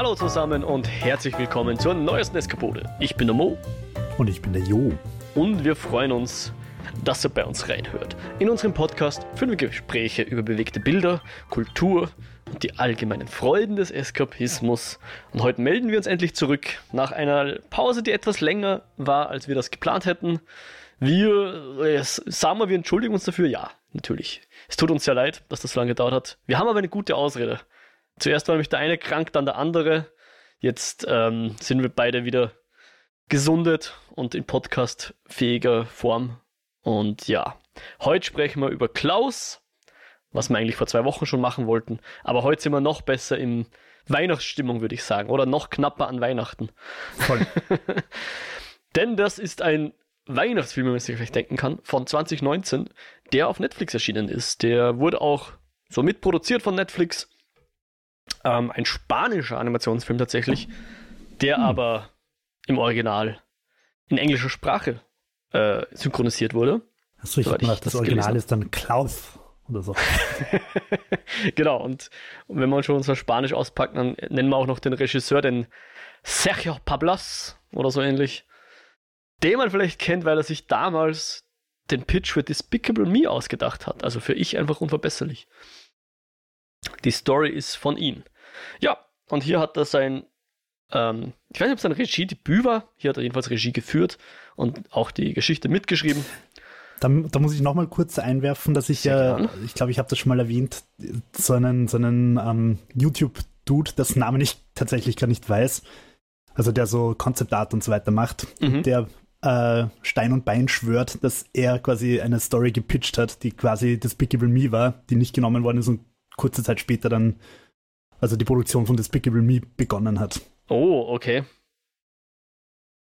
Hallo zusammen und herzlich willkommen zur neuesten Eskapode. Ich bin der Mo. Und ich bin der Jo. Und wir freuen uns, dass ihr bei uns reinhört. In unserem Podcast führen wir Gespräche über bewegte Bilder, Kultur und die allgemeinen Freuden des Eskapismus. Und heute melden wir uns endlich zurück nach einer Pause, die etwas länger war, als wir das geplant hätten. Wir, äh, sagen wir, wir entschuldigen uns dafür. Ja, natürlich. Es tut uns sehr leid, dass das so lange gedauert hat. Wir haben aber eine gute Ausrede. Zuerst war nämlich der eine krank, dann der andere. Jetzt ähm, sind wir beide wieder gesundet und in podcastfähiger Form. Und ja, heute sprechen wir über Klaus, was wir eigentlich vor zwei Wochen schon machen wollten. Aber heute sind wir noch besser in Weihnachtsstimmung, würde ich sagen. Oder noch knapper an Weihnachten. Voll. Denn das ist ein Weihnachtsfilm, wenn man sich vielleicht denken kann, von 2019, der auf Netflix erschienen ist. Der wurde auch so mitproduziert von Netflix ähm, ein spanischer Animationsfilm tatsächlich, der hm. aber im Original in englischer Sprache äh, synchronisiert wurde. Achso, ich habe gedacht, das, das Original ist dann Klaus oder so. genau, und, und, wenn man schon unser Spanisch auspackt, dann nennen wir auch noch den Regisseur, den Sergio Pablas oder so ähnlich, den man vielleicht kennt, weil er sich damals den Pitch für Despicable Me ausgedacht hat. Also für ich einfach unverbesserlich. Die Story ist von ihm. Ja, und hier hat er sein, ähm, ich weiß nicht, ob es sein Regiedebüt war. Hier hat er jedenfalls Regie geführt und auch die Geschichte mitgeschrieben. Da, da muss ich nochmal kurz einwerfen, dass ich ja, äh, ich glaube, ich habe das schon mal erwähnt, so einen, so einen ähm, YouTube-Dude, das Namen ich tatsächlich gar nicht weiß, also der so Concept Art und so weiter macht, mhm. der äh, Stein und Bein schwört, dass er quasi eine Story gepitcht hat, die quasi Despicable Me war, die nicht genommen worden ist und kurze Zeit später dann, also die Produktion von Despicable Me begonnen hat. Oh, okay.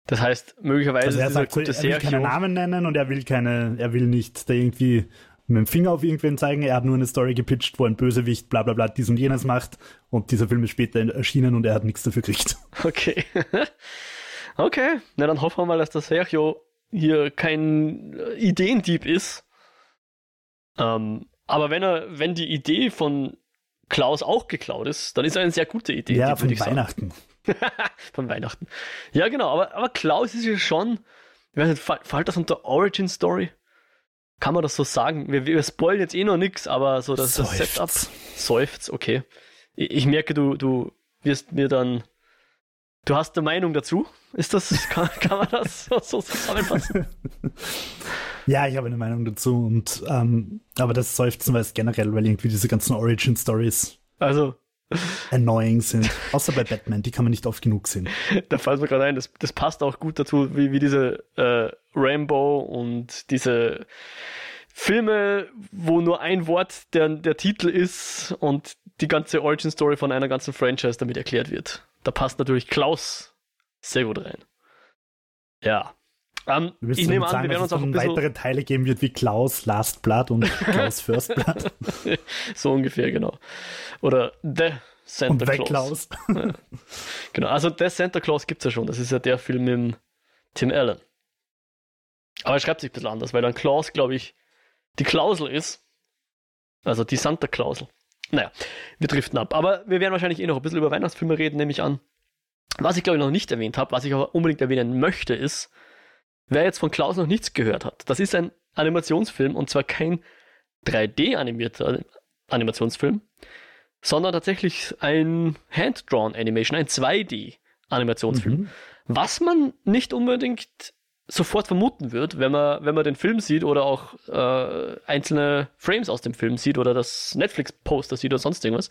Das heißt, möglicherweise also er sagt, gute er will keine Namen nennen und er will keine, er will nicht da irgendwie mit dem Finger auf irgendwen zeigen. Er hat nur eine Story gepitcht, wo ein Bösewicht bla bla bla dies und jenes macht und dieser Film ist später erschienen und er hat nichts dafür gekriegt. Okay. okay. Na dann hoffen wir mal, dass der Sergio hier kein Ideendieb ist. Ähm, aber wenn er, wenn die Idee von Klaus auch geklaut ist, dann ist er eine sehr gute Idee. Ja, von Weihnachten. von Weihnachten. Ja, genau, aber, aber Klaus ist ja schon, ich weiß nicht, fällt das unter Origin Story? Kann man das so sagen? Wir, wir spoilen jetzt eh noch nichts, aber so das, das Setup seufzt, okay. Ich, ich merke, du, du wirst mir dann Du hast eine Meinung dazu? Ist das, kann, kann man das so, so zusammenfassen? ja, ich habe eine Meinung dazu und, ähm, aber das Seufzen weiß generell, weil irgendwie diese ganzen Origin Stories also annoying sind. Außer bei Batman, die kann man nicht oft genug sehen. Da fällt mir gerade ein, das, das passt auch gut dazu, wie, wie diese äh, Rambo und diese Filme, wo nur ein Wort der, der Titel ist und die ganze Origin Story von einer ganzen Franchise damit erklärt wird. Da passt natürlich Klaus sehr gut rein. Ja. Um, ähm, ich nehme an, sagen, wir werden uns auch ein bisschen weitere Teile geben wird wie Klaus Last Blood und Klaus First Blood. so ungefähr, genau. Oder The Santa und Claus. Klaus. ja. Genau, also The Santa Claus gibt es ja schon. Das ist ja der Film mit Tim Allen. Aber er schreibt sich ein bisschen anders, weil dann Klaus, glaube ich, die Klausel ist. Also die Santa-Klausel. Naja, wir driften ab. Aber wir werden wahrscheinlich eh noch ein bisschen über Weihnachtsfilme reden, nehme ich an. Was ich glaube ich noch nicht erwähnt habe, was ich aber unbedingt erwähnen möchte, ist, wer jetzt von Klaus noch nichts gehört hat. Das ist ein Animationsfilm und zwar kein 3D-animierter Animationsfilm, sondern tatsächlich ein Hand-Drawn Animation, ein 2D-Animationsfilm. Mhm. Was man nicht unbedingt sofort vermuten wird, wenn man, wenn man den Film sieht oder auch äh, einzelne Frames aus dem Film sieht oder das Netflix-Poster sieht oder sonst irgendwas,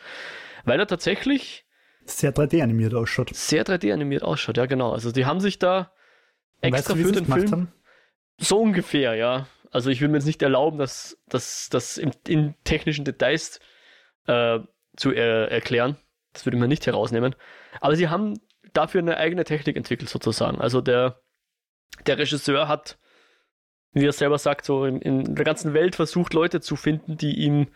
weil er tatsächlich sehr 3D animiert ausschaut. Sehr 3D animiert ausschaut, ja genau. Also die haben sich da extra weißt du, für den Film haben? so ungefähr, ja. Also ich will mir jetzt nicht erlauben, das, das, das in, in technischen Details äh, zu er, erklären. Das würde ich mir nicht herausnehmen. Aber sie haben dafür eine eigene Technik entwickelt sozusagen. Also der der Regisseur hat, wie er selber sagt, so in, in der ganzen Welt versucht, Leute zu finden, die ihm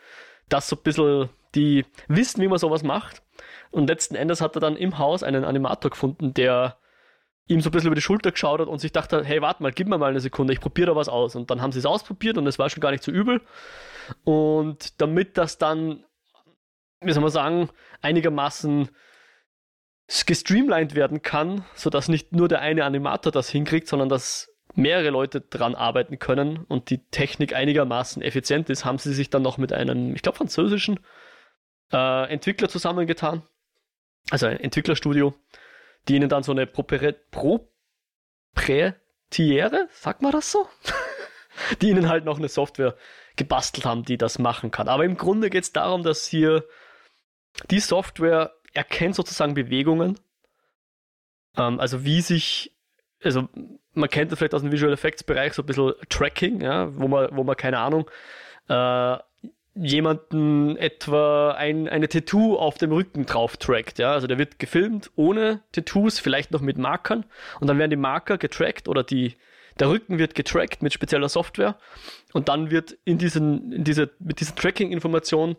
das so ein bisschen, die wissen, wie man sowas macht. Und letzten Endes hat er dann im Haus einen Animator gefunden, der ihm so ein bisschen über die Schulter geschaut hat und sich dachte, hey, warte mal, gib mir mal eine Sekunde, ich probiere da was aus. Und dann haben sie es ausprobiert und es war schon gar nicht so übel. Und damit das dann, wie soll man sagen, einigermaßen gestreamlined werden kann, sodass nicht nur der eine Animator das hinkriegt, sondern dass mehrere Leute dran arbeiten können und die Technik einigermaßen effizient ist, haben sie sich dann noch mit einem, ich glaube, französischen äh, Entwickler zusammengetan. Also ein Entwicklerstudio, die ihnen dann so eine propriätäre, sagt man das so? die ihnen halt noch eine Software gebastelt haben, die das machen kann. Aber im Grunde geht es darum, dass hier die Software erkennt sozusagen Bewegungen. Ähm, also wie sich, also man kennt das vielleicht aus dem Visual Effects Bereich so ein bisschen Tracking, ja, wo man, wo man keine Ahnung, äh, jemanden etwa ein, eine Tattoo auf dem Rücken drauf trackt, ja, also der wird gefilmt ohne Tattoos, vielleicht noch mit Markern. Und dann werden die Marker getrackt oder die, der Rücken wird getrackt mit spezieller Software. Und dann wird in diesen, in diese, mit diesen Tracking-Informationen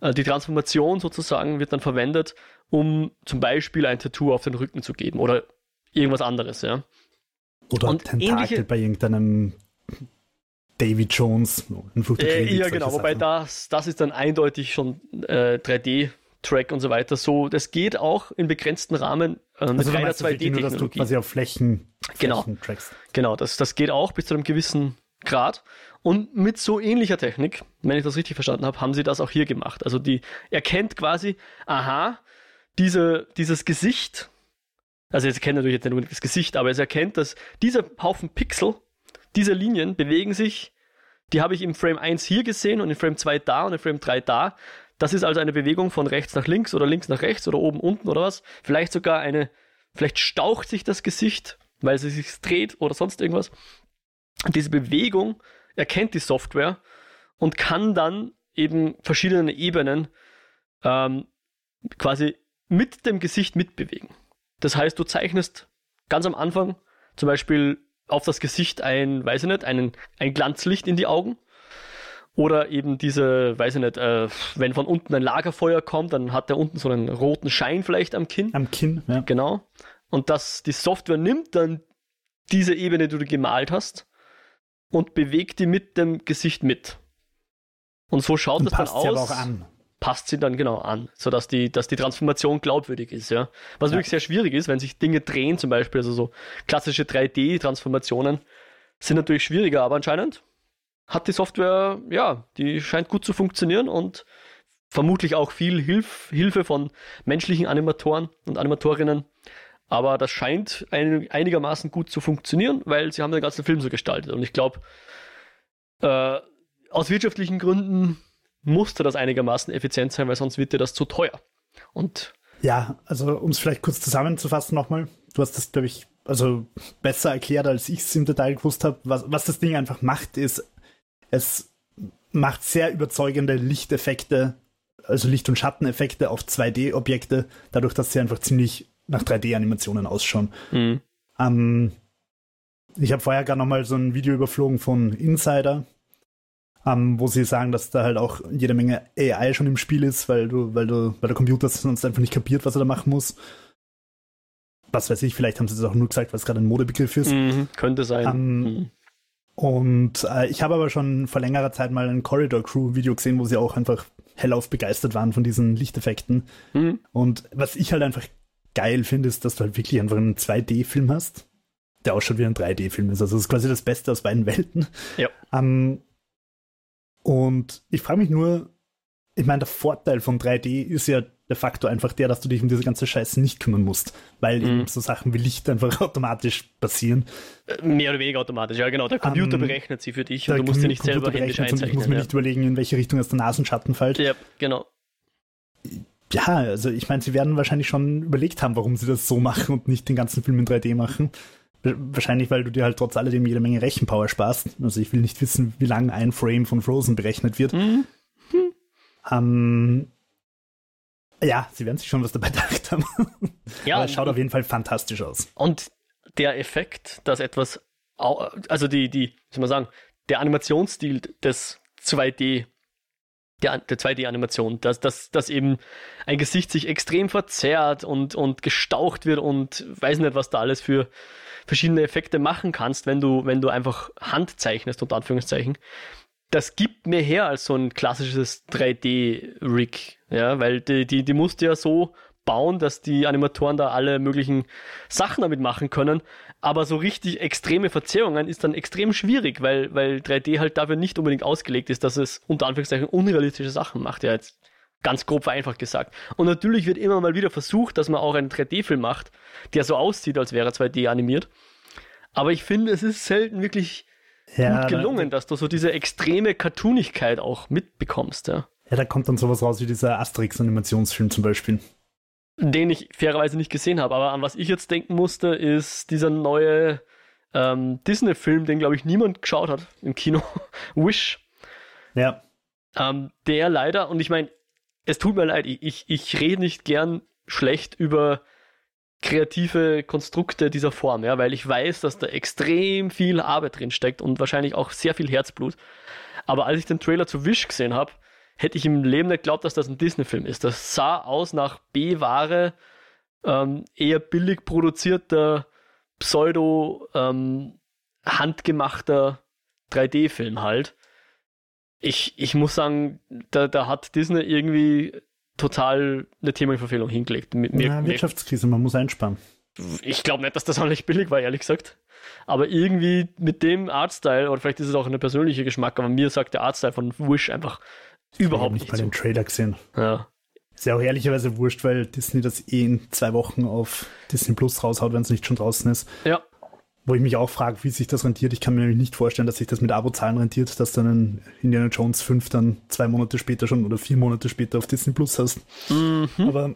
äh, die Transformation sozusagen wird dann verwendet, um zum Beispiel ein Tattoo auf den Rücken zu geben oder irgendwas anderes, ja. Oder und Tentakel ähnliche, bei irgendeinem David Jones. Äh, ja, genau, wobei das, das ist dann eindeutig schon äh, 3D. Track und so weiter. So, das geht auch in begrenzten Rahmen äh, mit also reiner 2D-Technologie. du quasi auf Flächen, genau. Flächen trackst. Genau, das, das geht auch bis zu einem gewissen Grad. Und mit so ähnlicher Technik, wenn ich das richtig verstanden habe, haben sie das auch hier gemacht. Also die erkennt quasi, aha, diese, dieses Gesicht, also jetzt kennt natürlich jetzt nicht nur das Gesicht, aber es erkennt, dass dieser Haufen Pixel, diese Linien bewegen sich, die habe ich im Frame 1 hier gesehen und in Frame 2 da und in Frame 3 da. Das ist also eine Bewegung von rechts nach links oder links nach rechts oder oben unten oder was. Vielleicht sogar eine, vielleicht staucht sich das Gesicht, weil sie sich dreht oder sonst irgendwas. Diese Bewegung erkennt die Software und kann dann eben verschiedene Ebenen ähm, quasi mit dem Gesicht mitbewegen. Das heißt, du zeichnest ganz am Anfang zum Beispiel auf das Gesicht ein, weiß ich nicht, einen, ein Glanzlicht in die Augen. Oder eben diese, weiß ich nicht, äh, wenn von unten ein Lagerfeuer kommt, dann hat der unten so einen roten Schein vielleicht am Kinn. Am Kinn, ja. Genau. Und dass die Software nimmt dann diese Ebene, die du gemalt hast, und bewegt die mit dem Gesicht mit. Und so schaut und es dann aus. Sie aber auch an. Passt sie dann genau an, sodass die, dass die Transformation glaubwürdig ist, ja. Was ja. wirklich sehr schwierig ist, wenn sich Dinge drehen, zum Beispiel, also so klassische 3D-Transformationen sind natürlich schwieriger, aber anscheinend hat die Software, ja, die scheint gut zu funktionieren und vermutlich auch viel Hilf, Hilfe von menschlichen Animatoren und Animatorinnen aber das scheint ein, einigermaßen gut zu funktionieren, weil sie haben den ganzen Film so gestaltet. Und ich glaube, äh, aus wirtschaftlichen Gründen musste das einigermaßen effizient sein, weil sonst wird dir das zu teuer. Und ja, also um es vielleicht kurz zusammenzufassen nochmal, du hast das, glaube ich, also besser erklärt, als ich es im Detail gewusst habe. Was, was das Ding einfach macht, ist, es macht sehr überzeugende Lichteffekte, also Licht- und Schatteneffekte auf 2D-Objekte, dadurch, dass sie einfach ziemlich nach 3D-Animationen ausschauen. Mhm. Ähm, ich habe vorher gerade noch mal so ein Video überflogen von Insider, ähm, wo sie sagen, dass da halt auch jede Menge AI schon im Spiel ist, weil du, weil du, weil der Computer sonst einfach nicht kapiert, was er da machen muss. Was weiß ich, vielleicht haben sie das auch nur gesagt, weil es gerade ein Modebegriff ist. Mhm, könnte sein. Ähm, mhm. Und äh, ich habe aber schon vor längerer Zeit mal ein Corridor Crew Video gesehen, wo sie auch einfach hellauf begeistert waren von diesen Lichteffekten. Mhm. Und was ich halt einfach geil finde, ist, dass du halt wirklich einfach einen 2D-Film hast, der ausschaut wie ein 3D-Film ist. Also das ist quasi das Beste aus beiden Welten. Ja. Um, und ich frage mich nur, ich meine, der Vorteil von 3D ist ja de facto einfach der, dass du dich um diese ganze Scheiße nicht kümmern musst, weil mhm. eben so Sachen wie Licht einfach automatisch passieren. Äh, mehr oder weniger automatisch, ja genau. Der Computer um, berechnet sie für dich und du musst sie nicht selber händisch einzeichnen. ich muss mir ja. nicht überlegen, in welche Richtung jetzt der Nasenschatten fällt. Ja, genau ja, also ich meine, sie werden wahrscheinlich schon überlegt haben, warum sie das so machen und nicht den ganzen Film in 3D machen. Wahrscheinlich, weil du dir halt trotz alledem jede Menge Rechenpower sparst. Also ich will nicht wissen, wie lange ein Frame von Frozen berechnet wird. Mhm. Hm. Ähm, ja, sie werden sich schon was dabei gedacht haben. Ja, Aber es schaut auf jeden Fall fantastisch aus. Und der Effekt, dass etwas, also die, die, wie soll man sagen, der Animationsstil des 2D der, der 2D-Animation, dass, dass, dass eben ein Gesicht sich extrem verzerrt und, und gestaucht wird und weiß nicht, was da alles für verschiedene Effekte machen kannst, wenn du, wenn du einfach Hand zeichnest, unter Anführungszeichen. Das gibt mir her als so ein klassisches 3D-Rig, ja, weil die, die, die musst du ja so bauen, dass die Animatoren da alle möglichen Sachen damit machen können. Aber so richtig extreme Verzerrungen ist dann extrem schwierig, weil, weil 3D halt dafür nicht unbedingt ausgelegt ist, dass es unter Anführungszeichen unrealistische Sachen macht. Ja, jetzt ganz grob vereinfacht gesagt. Und natürlich wird immer mal wieder versucht, dass man auch einen 3D-Film macht, der so aussieht, als wäre er 2D animiert. Aber ich finde, es ist selten wirklich ja, gut gelungen, dass du so diese extreme Cartoonigkeit auch mitbekommst. Ja. ja, da kommt dann sowas raus wie dieser Asterix-Animationsfilm zum Beispiel den ich fairerweise nicht gesehen habe. Aber an was ich jetzt denken musste, ist dieser neue ähm, Disney-Film, den, glaube ich, niemand geschaut hat im Kino. Wish. Ja. Ähm, der leider, und ich meine, es tut mir leid, ich, ich rede nicht gern schlecht über kreative Konstrukte dieser Form, ja, weil ich weiß, dass da extrem viel Arbeit drin steckt und wahrscheinlich auch sehr viel Herzblut. Aber als ich den Trailer zu Wish gesehen habe, hätte ich im Leben nicht geglaubt, dass das ein Disney-Film ist. Das sah aus nach B-Ware, ähm, eher billig produzierter, pseudo ähm, handgemachter 3D-Film halt. Ich, ich muss sagen, da, da hat Disney irgendwie total eine Themenverfehlung hingelegt. Mir, ja, Wirtschaftskrise, man muss einsparen. Ich glaube nicht, dass das auch nicht billig war, ehrlich gesagt. Aber irgendwie mit dem Artstyle, oder vielleicht ist es auch ein persönlicher Geschmack, aber mir sagt der Artstyle von Wish einfach Überhaupt nicht. Ich habe mal den Trailer gesehen. Ja. Ist ja auch ehrlicherweise wurscht, weil Disney das eh in zwei Wochen auf Disney Plus raushaut, wenn es nicht schon draußen ist. Ja. Wo ich mich auch frage, wie sich das rentiert. Ich kann mir nämlich nicht vorstellen, dass sich das mit Abo-Zahlen rentiert, dass dann ein Indiana Jones 5 dann zwei Monate später schon oder vier Monate später auf Disney Plus hast. Mhm. Aber,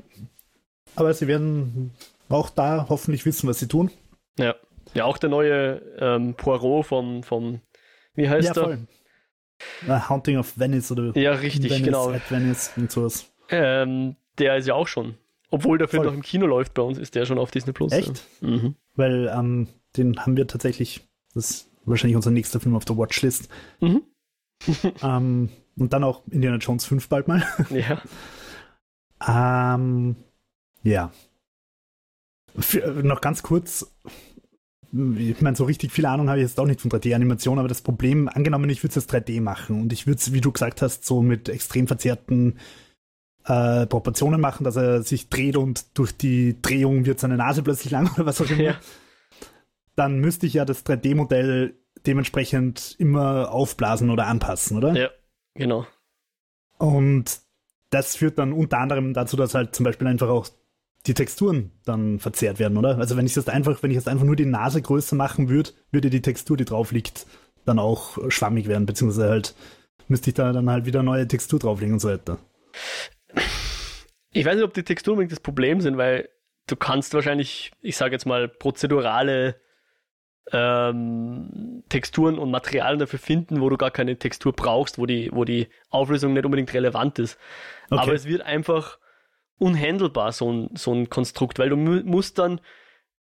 aber sie werden auch da hoffentlich wissen, was sie tun. Ja. Ja, auch der neue ähm, Poirot von, von wie heißt ja, der? Voll. Haunting of Venice oder Ja, richtig, Venice genau. At Venice und sowas. Ähm, der ist ja auch schon. Obwohl der Film Voll. noch im Kino läuft bei uns, ist der schon auf Disney Plus. Echt? Ja. Mhm. Weil ähm, den haben wir tatsächlich, das ist wahrscheinlich unser nächster Film auf der Watchlist. Mhm. ähm, und dann auch Indiana Jones 5 bald mal. Ja. ähm, ja. Für, noch ganz kurz, ich meine, so richtig viel Ahnung habe ich jetzt auch nicht von 3D-Animation, aber das Problem, angenommen, ich würde es 3D machen und ich würde es, wie du gesagt hast, so mit extrem verzerrten äh, Proportionen machen, dass er sich dreht und durch die Drehung wird seine Nase plötzlich lang oder was auch immer, ja. Dann müsste ich ja das 3D-Modell dementsprechend immer aufblasen oder anpassen, oder? Ja, genau. Und das führt dann unter anderem dazu, dass halt zum Beispiel einfach auch die Texturen dann verzerrt werden, oder? Also wenn ich das einfach, wenn ich jetzt einfach nur die Nase größer machen würde, würde die Textur, die drauf liegt, dann auch schwammig werden, beziehungsweise halt müsste ich da dann halt wieder neue Textur drauflegen und so weiter. Ich weiß nicht, ob die Texturen das Problem sind, weil du kannst wahrscheinlich, ich sage jetzt mal, prozedurale ähm, Texturen und Materialien dafür finden, wo du gar keine Textur brauchst, wo die, wo die Auflösung nicht unbedingt relevant ist. Okay. Aber es wird einfach unhandelbar, so ein, so ein Konstrukt, weil du musst dann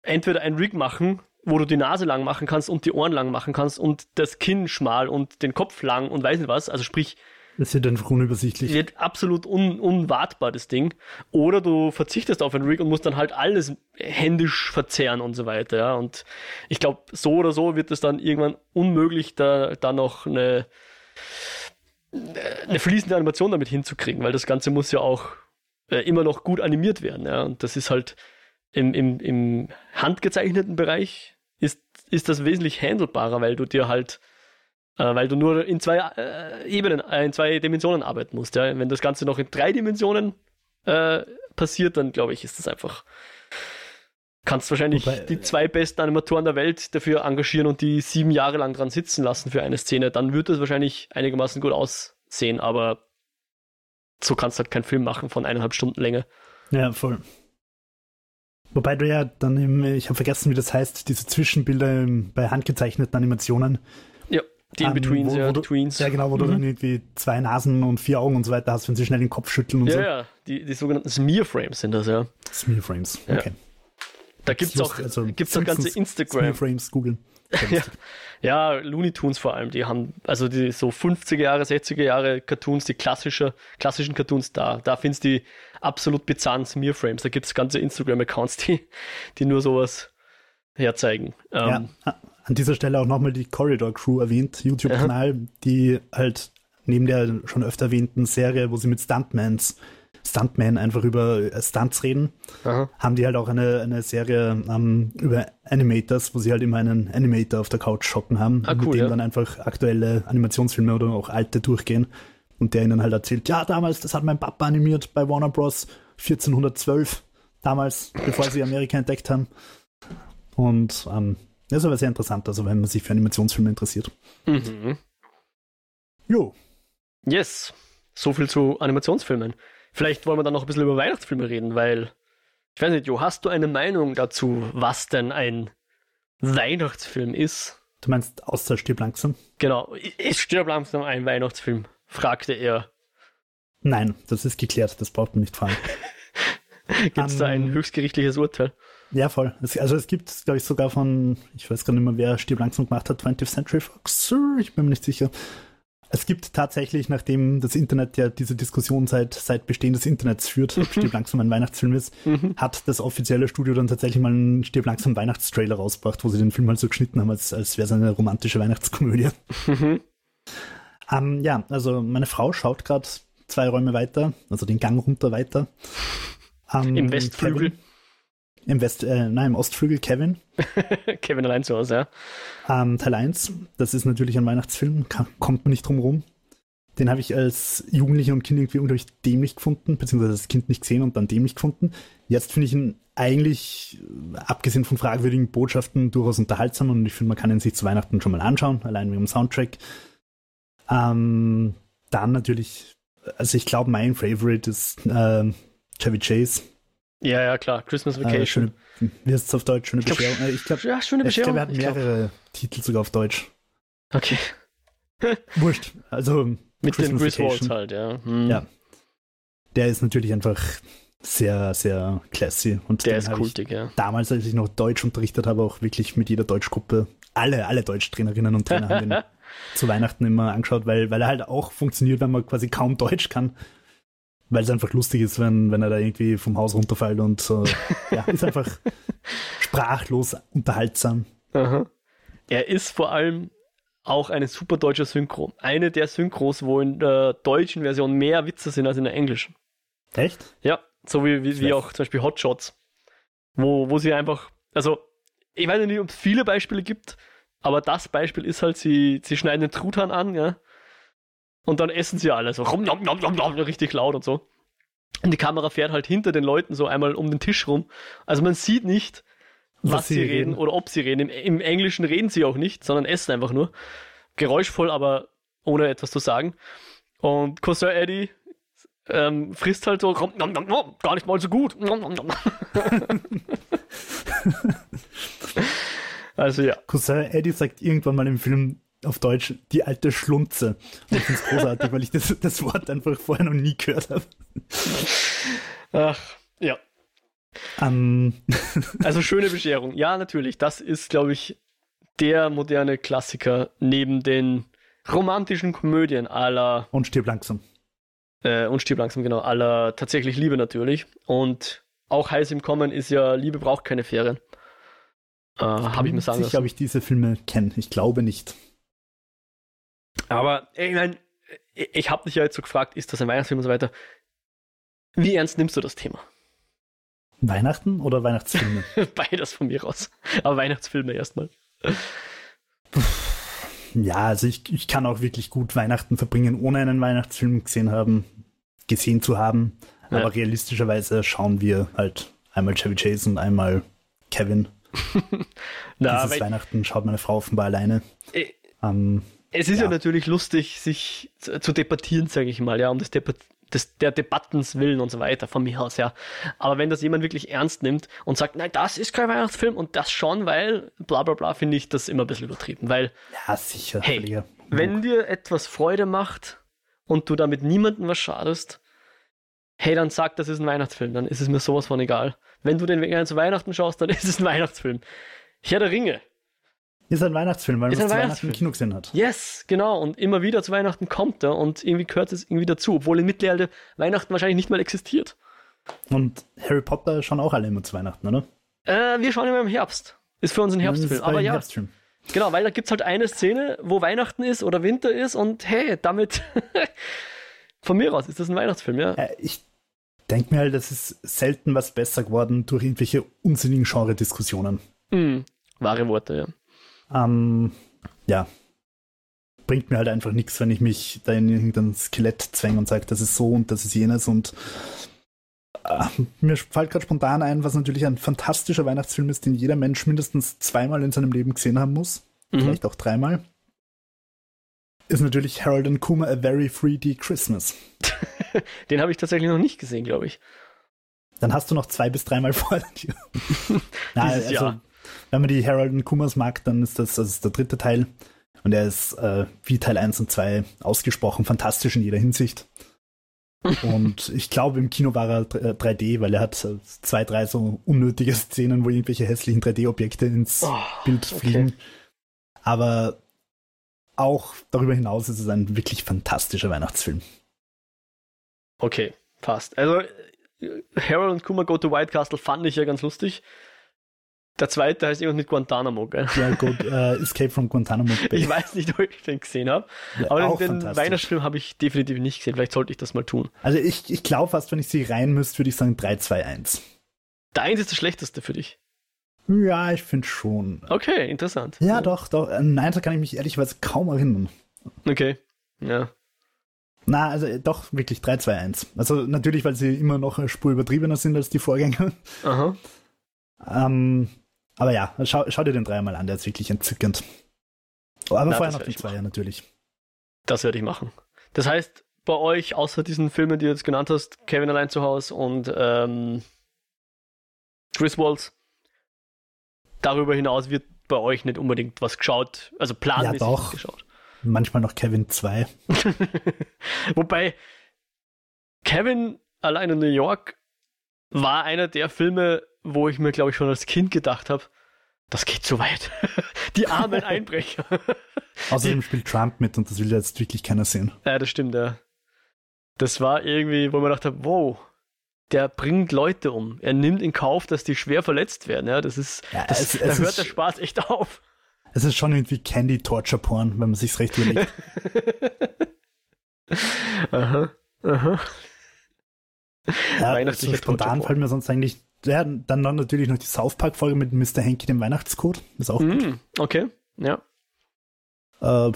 entweder ein Rig machen, wo du die Nase lang machen kannst und die Ohren lang machen kannst und das Kinn schmal und den Kopf lang und weiß nicht was. Also sprich, das wird einfach unübersichtlich. Wird absolut un, unwartbar, das Ding. Oder du verzichtest auf ein Rig und musst dann halt alles händisch verzehren und so weiter. Ja. Und ich glaube, so oder so wird es dann irgendwann unmöglich, da, da noch eine, eine fließende Animation damit hinzukriegen, weil das Ganze muss ja auch äh, immer noch gut animiert werden. Ja? Und das ist halt im, im, im handgezeichneten Bereich ist, ist das wesentlich handelbarer, weil du dir halt, weil du nur in zwei äh, Ebenen, äh, in zwei Dimensionen arbeiten musst. Ja? Wenn das Ganze noch in drei Dimensionen äh, passiert, dann glaube ich, ist das einfach. Kannst wahrscheinlich Wobei, die zwei besten Animatoren der Welt dafür engagieren und die sieben Jahre lang dran sitzen lassen für eine Szene. Dann wird das wahrscheinlich einigermaßen gut aussehen, aber so kannst du halt keinen Film machen von eineinhalb Stunden Länge. Ja, voll. Wobei du ja dann im, ich habe vergessen, wie das heißt, diese Zwischenbilder bei handgezeichneten Animationen. Die In-Betweens, ähm, ja, du, Tweens. Ja, genau, wo mhm. du dann irgendwie zwei Nasen und vier Augen und so weiter hast, wenn sie schnell den Kopf schütteln und ja, so. Ja, die, die sogenannten Smear-Frames sind das, ja. Smear-Frames, okay. Ja. Da gibt es auch, also gibt's auch ganze Instagram. Smear-Frames googeln. ja. ja, Looney Tunes vor allem, die haben, also die so 50er Jahre, 60er Jahre Cartoons, die klassische, klassischen Cartoons da, da findest du die absolut bizarren Smearframes. Da gibt es ganze Instagram-Accounts, die, die nur sowas herzeigen. Ja, ähm, an dieser Stelle auch nochmal die Corridor Crew erwähnt, YouTube-Kanal, die halt neben der schon öfter erwähnten Serie, wo sie mit Stuntmans Stuntmen einfach über Stunts reden, Aha. haben die halt auch eine, eine Serie ähm, über Animators, wo sie halt immer einen Animator auf der Couch schocken haben, ah, cool, mit dem ja. dann einfach aktuelle Animationsfilme oder auch alte durchgehen und der ihnen halt erzählt, ja, damals, das hat mein Papa animiert bei Warner Bros. 1412, damals, bevor sie Amerika entdeckt haben. Und ähm, das ist aber sehr interessant, also wenn man sich für Animationsfilme interessiert. Mhm. Jo. Yes. So viel zu Animationsfilmen. Vielleicht wollen wir dann noch ein bisschen über Weihnachtsfilme reden, weil ich weiß nicht, Jo, hast du eine Meinung dazu, was denn ein Weihnachtsfilm ist? Du meinst außer Stirb langsam? Genau. Ist Stirb langsam ein Weihnachtsfilm? fragte er. Nein, das ist geklärt, das braucht man nicht fragen. gibt es um, da ein ähm, höchstgerichtliches Urteil? Ja, voll. Es, also es gibt, glaube ich, sogar von, ich weiß gar nicht mehr, wer Stirb langsam gemacht hat, 20th Century Fox, ich bin mir nicht sicher. Es gibt tatsächlich, nachdem das Internet ja diese Diskussion seit, seit Bestehen des Internets führt, ob Stirb langsam ein Weihnachtsfilm ist, mhm. hat das offizielle Studio dann tatsächlich mal einen Stirb langsam Weihnachtstrailer rausgebracht, wo sie den Film halt so geschnitten haben, als, als wäre es eine romantische Weihnachtskomödie. Mhm. Um, ja, also meine Frau schaut gerade zwei Räume weiter, also den Gang runter weiter. Um, Im Westflügel. Kevin, Im West, äh, nein, im Ostflügel Kevin. Kevin allein zu Hause, ja. Um, Teil 1, das ist natürlich ein Weihnachtsfilm, kann, kommt man nicht drum rum. Den habe ich als Jugendlicher und Kind irgendwie unglaublich dämlich gefunden, beziehungsweise das Kind nicht gesehen und dann dämlich gefunden. Jetzt finde ich ihn eigentlich, abgesehen von fragwürdigen Botschaften, durchaus unterhaltsam und ich finde, man kann ihn sich zu Weihnachten schon mal anschauen, allein wegen dem Soundtrack. Ähm, dann natürlich, also ich glaube, mein Favorite ist äh, Chevy Chase. Ja, ja, klar. Christmas äh, Vacation. Äh, schöne, wie heißt es auf Deutsch? Schöne ich Bescherung. Äh, ich glaube, ja, schöne Bescherung. Ich glaube, er hat mehrere Titel sogar auf Deutsch. Okay. Wurscht. Also mit Christmas den Chris Waltz halt, ja. Hm. Ja. Der ist natürlich einfach sehr, sehr classy. Und der ist kultig, ja. Damals, als ich noch Deutsch unterrichtet habe, auch wirklich mit jeder Deutschgruppe, alle, alle Deutschtrainerinnen und Trainer haben den zu Weihnachten immer angeschaut, weil, weil er halt auch funktioniert, wenn man quasi kaum Deutsch kann. Weil es einfach lustig ist, wenn, wenn er da irgendwie vom Haus runterfällt und so. ja, ist einfach sprachlos unterhaltsam. Aha. Er ist vor allem auch eine super deutsche Synchro. Eine der Synchros, wo in der deutschen Version mehr Witze sind als in der englischen. Echt? Ja, so wie, wie, wie auch zum Beispiel Hotshots. Wo, wo sie einfach, also ich weiß nicht, ob es viele Beispiele gibt, aber das Beispiel ist halt, sie, sie schneiden den Truthahn an, ja. Und dann essen sie alle so rum, nom, nom, nom, nom, richtig laut und so. Und die Kamera fährt halt hinter den Leuten so einmal um den Tisch rum. Also man sieht nicht, was, was sie reden, reden, oder ob sie reden. Im, Im, Englischen reden sie auch nicht, sondern essen einfach nur. Geräuschvoll, aber ohne etwas zu sagen. Und Cousin Eddie ähm, frisst halt so, nom, nom, nom, gar nicht mal so gut. Nom, nom, nom. Also ja. Cousin Eddie sagt irgendwann mal im Film auf Deutsch die alte Schlunze. Und ich finde es großartig, weil ich das, das Wort einfach vorher noch nie gehört habe. Ach, ja. Um. also schöne Bescherung. Ja, natürlich. Das ist, glaube ich, der moderne Klassiker neben den romantischen Komödien aller. Und stirb langsam. Äh, und stirb langsam, genau. Aller tatsächlich Liebe natürlich. Und auch heiß im Kommen ist ja, Liebe braucht keine Ferien. Äh, Habe ich mir sagen lassen. ob ich diese Filme kenne. Ich glaube nicht. Aber ich meine, ich habe dich ja jetzt so gefragt, ist das ein Weihnachtsfilm und so weiter. Wie ernst nimmst du das Thema? Weihnachten oder Weihnachtsfilme? Beides von mir aus. Aber Weihnachtsfilme erstmal. Ja, also ich, ich kann auch wirklich gut Weihnachten verbringen, ohne einen Weihnachtsfilm gesehen haben, gesehen zu haben. Ja. Aber realistischerweise schauen wir halt einmal Chevy Chase und einmal Kevin. Na, Dieses Weihnachten schaut meine Frau offenbar alleine. Äh, ähm, es ist ja. ja. natürlich lustig, sich zu debattieren, sage ich mal, ja, um des, Debat des, der Debattens willen und so weiter, von mir aus, ja. Aber wenn das jemand wirklich ernst nimmt und sagt, nein, das ist kein Weihnachtsfilm und das schon, weil bla bla bla, finde ich das immer ein bisschen übertrieben, weil. Ja, sicher. Hey, wenn dir etwas Freude macht und du damit niemandem was schadest, hey, dann sag, das ist ein Weihnachtsfilm, dann ist es mir sowas von egal. Wenn du den gerne zu Weihnachten schaust, dann ist es ein Weihnachtsfilm. Herr der Ringe. Ist ein Weihnachtsfilm, weil man es zu Weihnachten im Kino gesehen hat. Yes, genau. Und immer wieder zu Weihnachten kommt er und irgendwie gehört es irgendwie dazu, obwohl in Mittelalter Weihnachten wahrscheinlich nicht mal existiert. Und Harry Potter schauen auch alle immer zu Weihnachten, oder? Äh, wir schauen immer im Herbst. Ist für uns ein Herbstfilm. Aber ja. Herbstfilm. Genau, weil da gibt es halt eine Szene, wo Weihnachten ist oder Winter ist und hey, damit von mir aus ist das ein Weihnachtsfilm, ja. Äh, ich denke mir halt, es ist selten was besser geworden durch irgendwelche unsinnigen Genre-Diskussionen. Mm, wahre Worte, ja. Ähm, ja. Bringt mir halt einfach nichts, wenn ich mich da in irgendein Skelett zwänge und sage, das ist so und das ist jenes und äh, mir fällt gerade spontan ein, was natürlich ein fantastischer Weihnachtsfilm ist, den jeder Mensch mindestens zweimal in seinem Leben gesehen haben muss. Mhm. Vielleicht auch dreimal. Ist natürlich Harold and Kuma A Very 3D Christmas. Den habe ich tatsächlich noch nicht gesehen, glaube ich. Dann hast du noch zwei bis dreimal vor dir. Nein, also, Jahr. Wenn man die Harold and Kumas mag, dann ist das, das ist der dritte Teil. Und er ist äh, wie Teil 1 und 2 ausgesprochen fantastisch in jeder Hinsicht. und ich glaube, im Kino war er 3D, äh, weil er hat äh, zwei, drei so unnötige Szenen, wo irgendwelche hässlichen 3D-Objekte ins oh, Bild fliegen. Okay. Aber auch darüber hinaus ist es ein wirklich fantastischer Weihnachtsfilm. Okay, passt. Also Harold und Kuma Go to White Castle fand ich ja ganz lustig. Der zweite heißt irgendwas mit Guantanamo, gell? Ja, gut, uh, Escape from Guantanamo Bay. Ich weiß nicht, ob ich den gesehen habe. Ja, aber den, den Weihnachtsfilm habe ich definitiv nicht gesehen. Vielleicht sollte ich das mal tun. Also ich, ich glaube fast, wenn ich sie rein müsste, würde ich sagen 3, 2, 1. Der 1 ist das schlechteste für dich. Ja, ich finde schon. Okay, interessant. Ja, ja, doch, doch. Nein, da kann ich mich ehrlicherweise kaum erinnern. Okay, ja. Na, also doch, wirklich 3, 2, 1. Also natürlich, weil sie immer noch eine Spur übertriebener sind als die Vorgänger. Aha. Ähm, aber ja, schau, schau dir den dreimal an, der ist wirklich entzückend. aber Na, vorher noch den Zweier natürlich. Das werde ich machen. Das heißt, bei euch, außer diesen Filmen, die du jetzt genannt hast, Kevin allein zu Hause und ähm, Chris Walls, darüber hinaus wird bei euch nicht unbedingt was geschaut, also planmäßig ja, doch. geschaut. Manchmal noch Kevin 2. Wobei Kevin allein in New York war einer der Filme, wo ich mir, glaube ich, schon als Kind gedacht habe, das geht zu weit. Die armen Einbrecher. Außerdem spielt Trump mit und das will jetzt wirklich keiner sehen. Ja, das stimmt, ja. Das war irgendwie, wo man dachte, wow, der bringt Leute um. Er nimmt in Kauf, dass die schwer verletzt werden. Ja, das ist, ja, das, es, es da hört ist, der Spaß echt auf. Es ist schon irgendwie Candy Torture Porn, wenn man sich's recht überlegt. aha, aha. Ja, so spontan fällt mir sonst eigentlich, ja, dann noch natürlich noch die South Park Folge mit Mr. Hanky dem Weihnachtscode. Ist auch mm, gut. Okay, ja. Äh,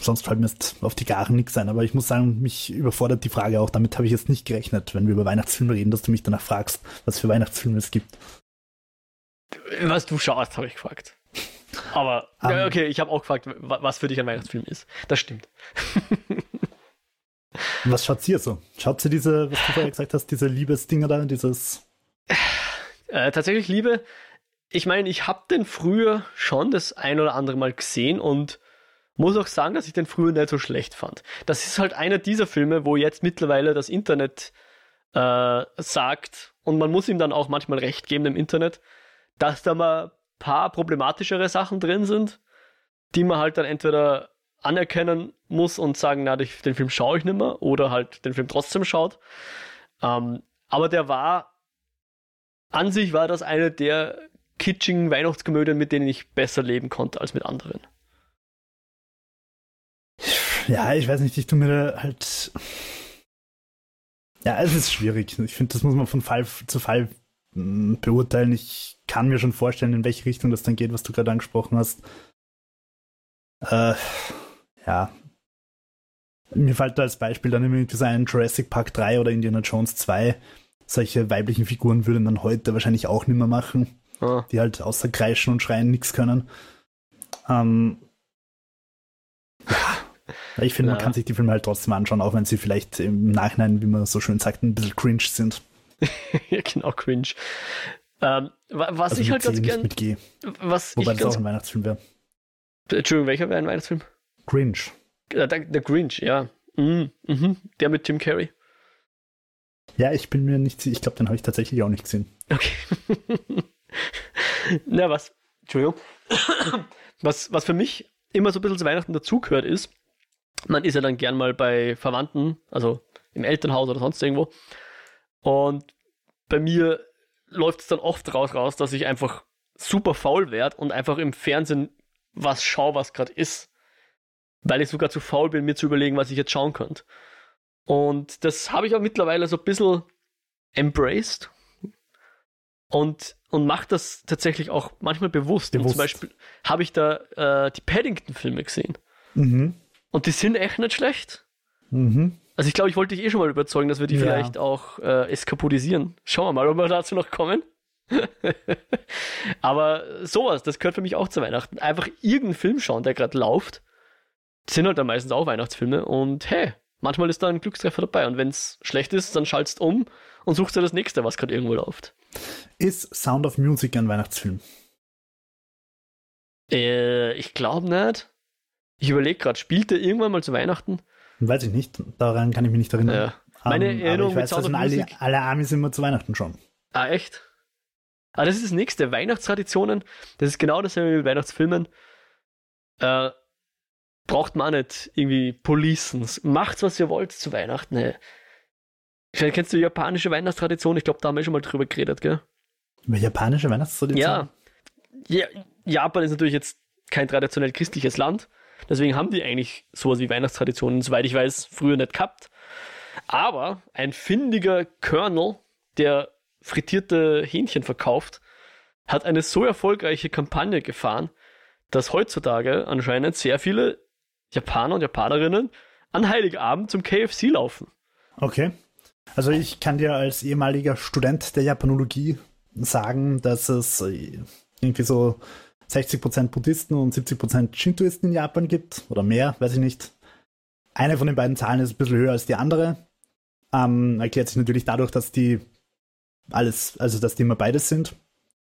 sonst fällt mir jetzt auf die Garen nichts ein, aber ich muss sagen, mich überfordert die Frage auch. Damit habe ich jetzt nicht gerechnet, wenn wir über Weihnachtsfilme reden, dass du mich danach fragst, was für Weihnachtsfilme es gibt. Was du schaust, habe ich gefragt. Aber, um, ja, okay, ich habe auch gefragt, was für dich ein Weihnachtsfilm ist. Das stimmt. was schaut ihr so? Schaut sie diese, was du vorher gesagt hast, diese Liebesdinger da, dieses. Äh, tatsächlich Liebe. Ich meine, ich habe den früher schon das ein oder andere Mal gesehen und muss auch sagen, dass ich den früher nicht so schlecht fand. Das ist halt einer dieser Filme, wo jetzt mittlerweile das Internet äh, sagt, und man muss ihm dann auch manchmal recht geben im Internet, dass da mal paar problematischere Sachen drin sind, die man halt dann entweder anerkennen muss und sagen, na, den Film schaue ich nicht mehr oder halt den Film trotzdem schaut. Ähm, aber der war, an sich war das eine der kitschigen Weihnachtskomödien, mit denen ich besser leben konnte als mit anderen. Ja, ich weiß nicht, ich tue mir halt. Ja, es ist schwierig. Ich finde, das muss man von Fall zu Fall hm, beurteilen. Ich kann mir schon vorstellen, in welche Richtung das dann geht, was du gerade angesprochen hast. Äh, ja. Mir fällt da als Beispiel dann immer so ein Jurassic Park 3 oder Indiana Jones 2. Solche weiblichen Figuren würden man heute wahrscheinlich auch nicht mehr machen, ah. die halt außer Kreischen und Schreien nichts können. Ähm, ja, ich finde, ja. man kann sich die Filme halt trotzdem anschauen, auch wenn sie vielleicht im Nachhinein, wie man so schön sagt, ein bisschen cringe sind. ja, genau, cringe. Ähm, was also ich halt ganz gerne. Was Wobei das auch ein Weihnachtsfilm wäre. Entschuldigung, welcher wäre ein Weihnachtsfilm? Grinch. Der, der Grinch, ja. Mhm, mhm. Der mit Tim Carey. Ja, ich bin mir nicht sicher. Ich glaube, den habe ich tatsächlich auch nicht gesehen. Okay. Na, was? Entschuldigung. was, was für mich immer so ein bisschen zu Weihnachten dazugehört ist, man ist ja dann gern mal bei Verwandten, also im Elternhaus oder sonst irgendwo. Und bei mir läuft es dann oft raus, raus, dass ich einfach super faul werde und einfach im Fernsehen was schaue, was gerade ist. Weil ich sogar zu faul bin, mir zu überlegen, was ich jetzt schauen könnte. Und das habe ich auch mittlerweile so ein bisschen embraced und, und mache das tatsächlich auch manchmal bewusst. bewusst. Und zum Beispiel habe ich da äh, die Paddington-Filme gesehen. Mhm. Und die sind echt nicht schlecht. Mhm. Also ich glaube, ich wollte dich eh schon mal überzeugen, dass wir die ja. vielleicht auch äh, eskapodisieren. Schauen wir mal, ob wir dazu noch kommen. Aber sowas, das gehört für mich auch zu Weihnachten. Einfach irgendeinen Film schauen, der gerade läuft. Sind halt dann meistens auch Weihnachtsfilme. Und hey, manchmal ist da ein Glückstreffer dabei. Und wenn es schlecht ist, dann schaltest um und suchst dir das nächste, was gerade irgendwo läuft. Ist Sound of Music ein Weihnachtsfilm? Äh, ich glaube nicht. Ich überlege gerade, spielt der irgendwann mal zu Weihnachten? Weiß ich nicht. Daran kann ich mich nicht erinnern. Ja. Meine um, Erinnerung ich weiß, Music. Alle, alle Amis immer zu Weihnachten schon. Ah, echt? Ah, das ist das nächste. Weihnachtstraditionen. Das ist genau dasselbe wie mit Weihnachtsfilmen. Äh, braucht man nicht irgendwie policen. Macht, was ihr wollt zu Weihnachten. Hey. Vielleicht kennst du die japanische Weihnachtstradition. Ich glaube, da haben wir schon mal drüber geredet, gell? Über japanische Weihnachtstradition? Ja. ja. Japan ist natürlich jetzt kein traditionell christliches Land. Deswegen haben die eigentlich sowas wie Weihnachtstraditionen, soweit ich weiß, früher nicht gehabt. Aber ein findiger Colonel, der frittierte Hähnchen verkauft, hat eine so erfolgreiche Kampagne gefahren, dass heutzutage anscheinend sehr viele Japaner und Japanerinnen an Heiligabend zum KFC laufen. Okay. Also ich kann dir als ehemaliger Student der Japanologie sagen, dass es irgendwie so 60% Buddhisten und 70% Shintoisten in Japan gibt oder mehr, weiß ich nicht. Eine von den beiden Zahlen ist ein bisschen höher als die andere. Ähm, erklärt sich natürlich dadurch, dass die alles, also dass die immer beides sind.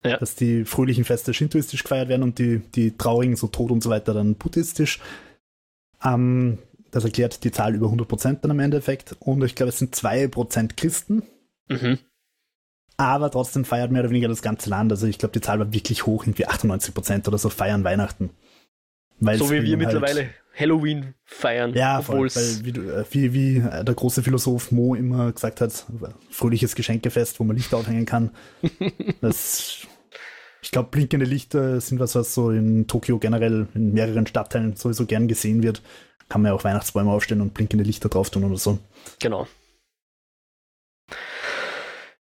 Ja. Dass die fröhlichen Feste shintoistisch gefeiert werden und die, die traurigen, so Tod und so weiter, dann buddhistisch. Ähm, das erklärt die Zahl über 100% dann im Endeffekt. Und ich glaube, es sind 2% Christen. Mhm. Aber trotzdem feiert mehr oder weniger das ganze Land. Also ich glaube, die Zahl war wirklich hoch, irgendwie 98% oder so feiern Weihnachten. Weil so wie wir halt mittlerweile Halloween feiern. Ja, voll, weil wie, äh, wie, wie äh, der große Philosoph Mo immer gesagt hat, fröhliches Geschenkefest, wo man Lichter aufhängen kann. das, ich glaube, blinkende Lichter sind was, was so in Tokio generell in mehreren Stadtteilen sowieso gern gesehen wird. Kann man ja auch Weihnachtsbäume aufstellen und blinkende Lichter drauf tun oder so. Genau.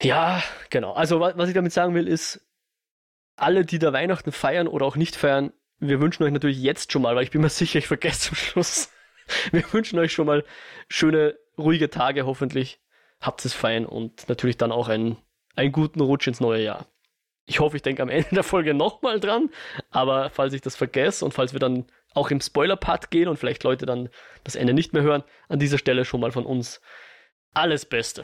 Ja, genau. Also was ich damit sagen will, ist, alle, die da Weihnachten feiern oder auch nicht feiern, wir wünschen euch natürlich jetzt schon mal, weil ich bin mir sicher, ich vergesse zum Schluss. Wir wünschen euch schon mal schöne, ruhige Tage hoffentlich. Habt es fein und natürlich dann auch einen, einen guten Rutsch ins neue Jahr. Ich hoffe, ich denke am Ende der Folge nochmal dran, aber falls ich das vergesse und falls wir dann auch im Spoiler-Part gehen und vielleicht Leute dann das Ende nicht mehr hören, an dieser Stelle schon mal von uns alles Beste.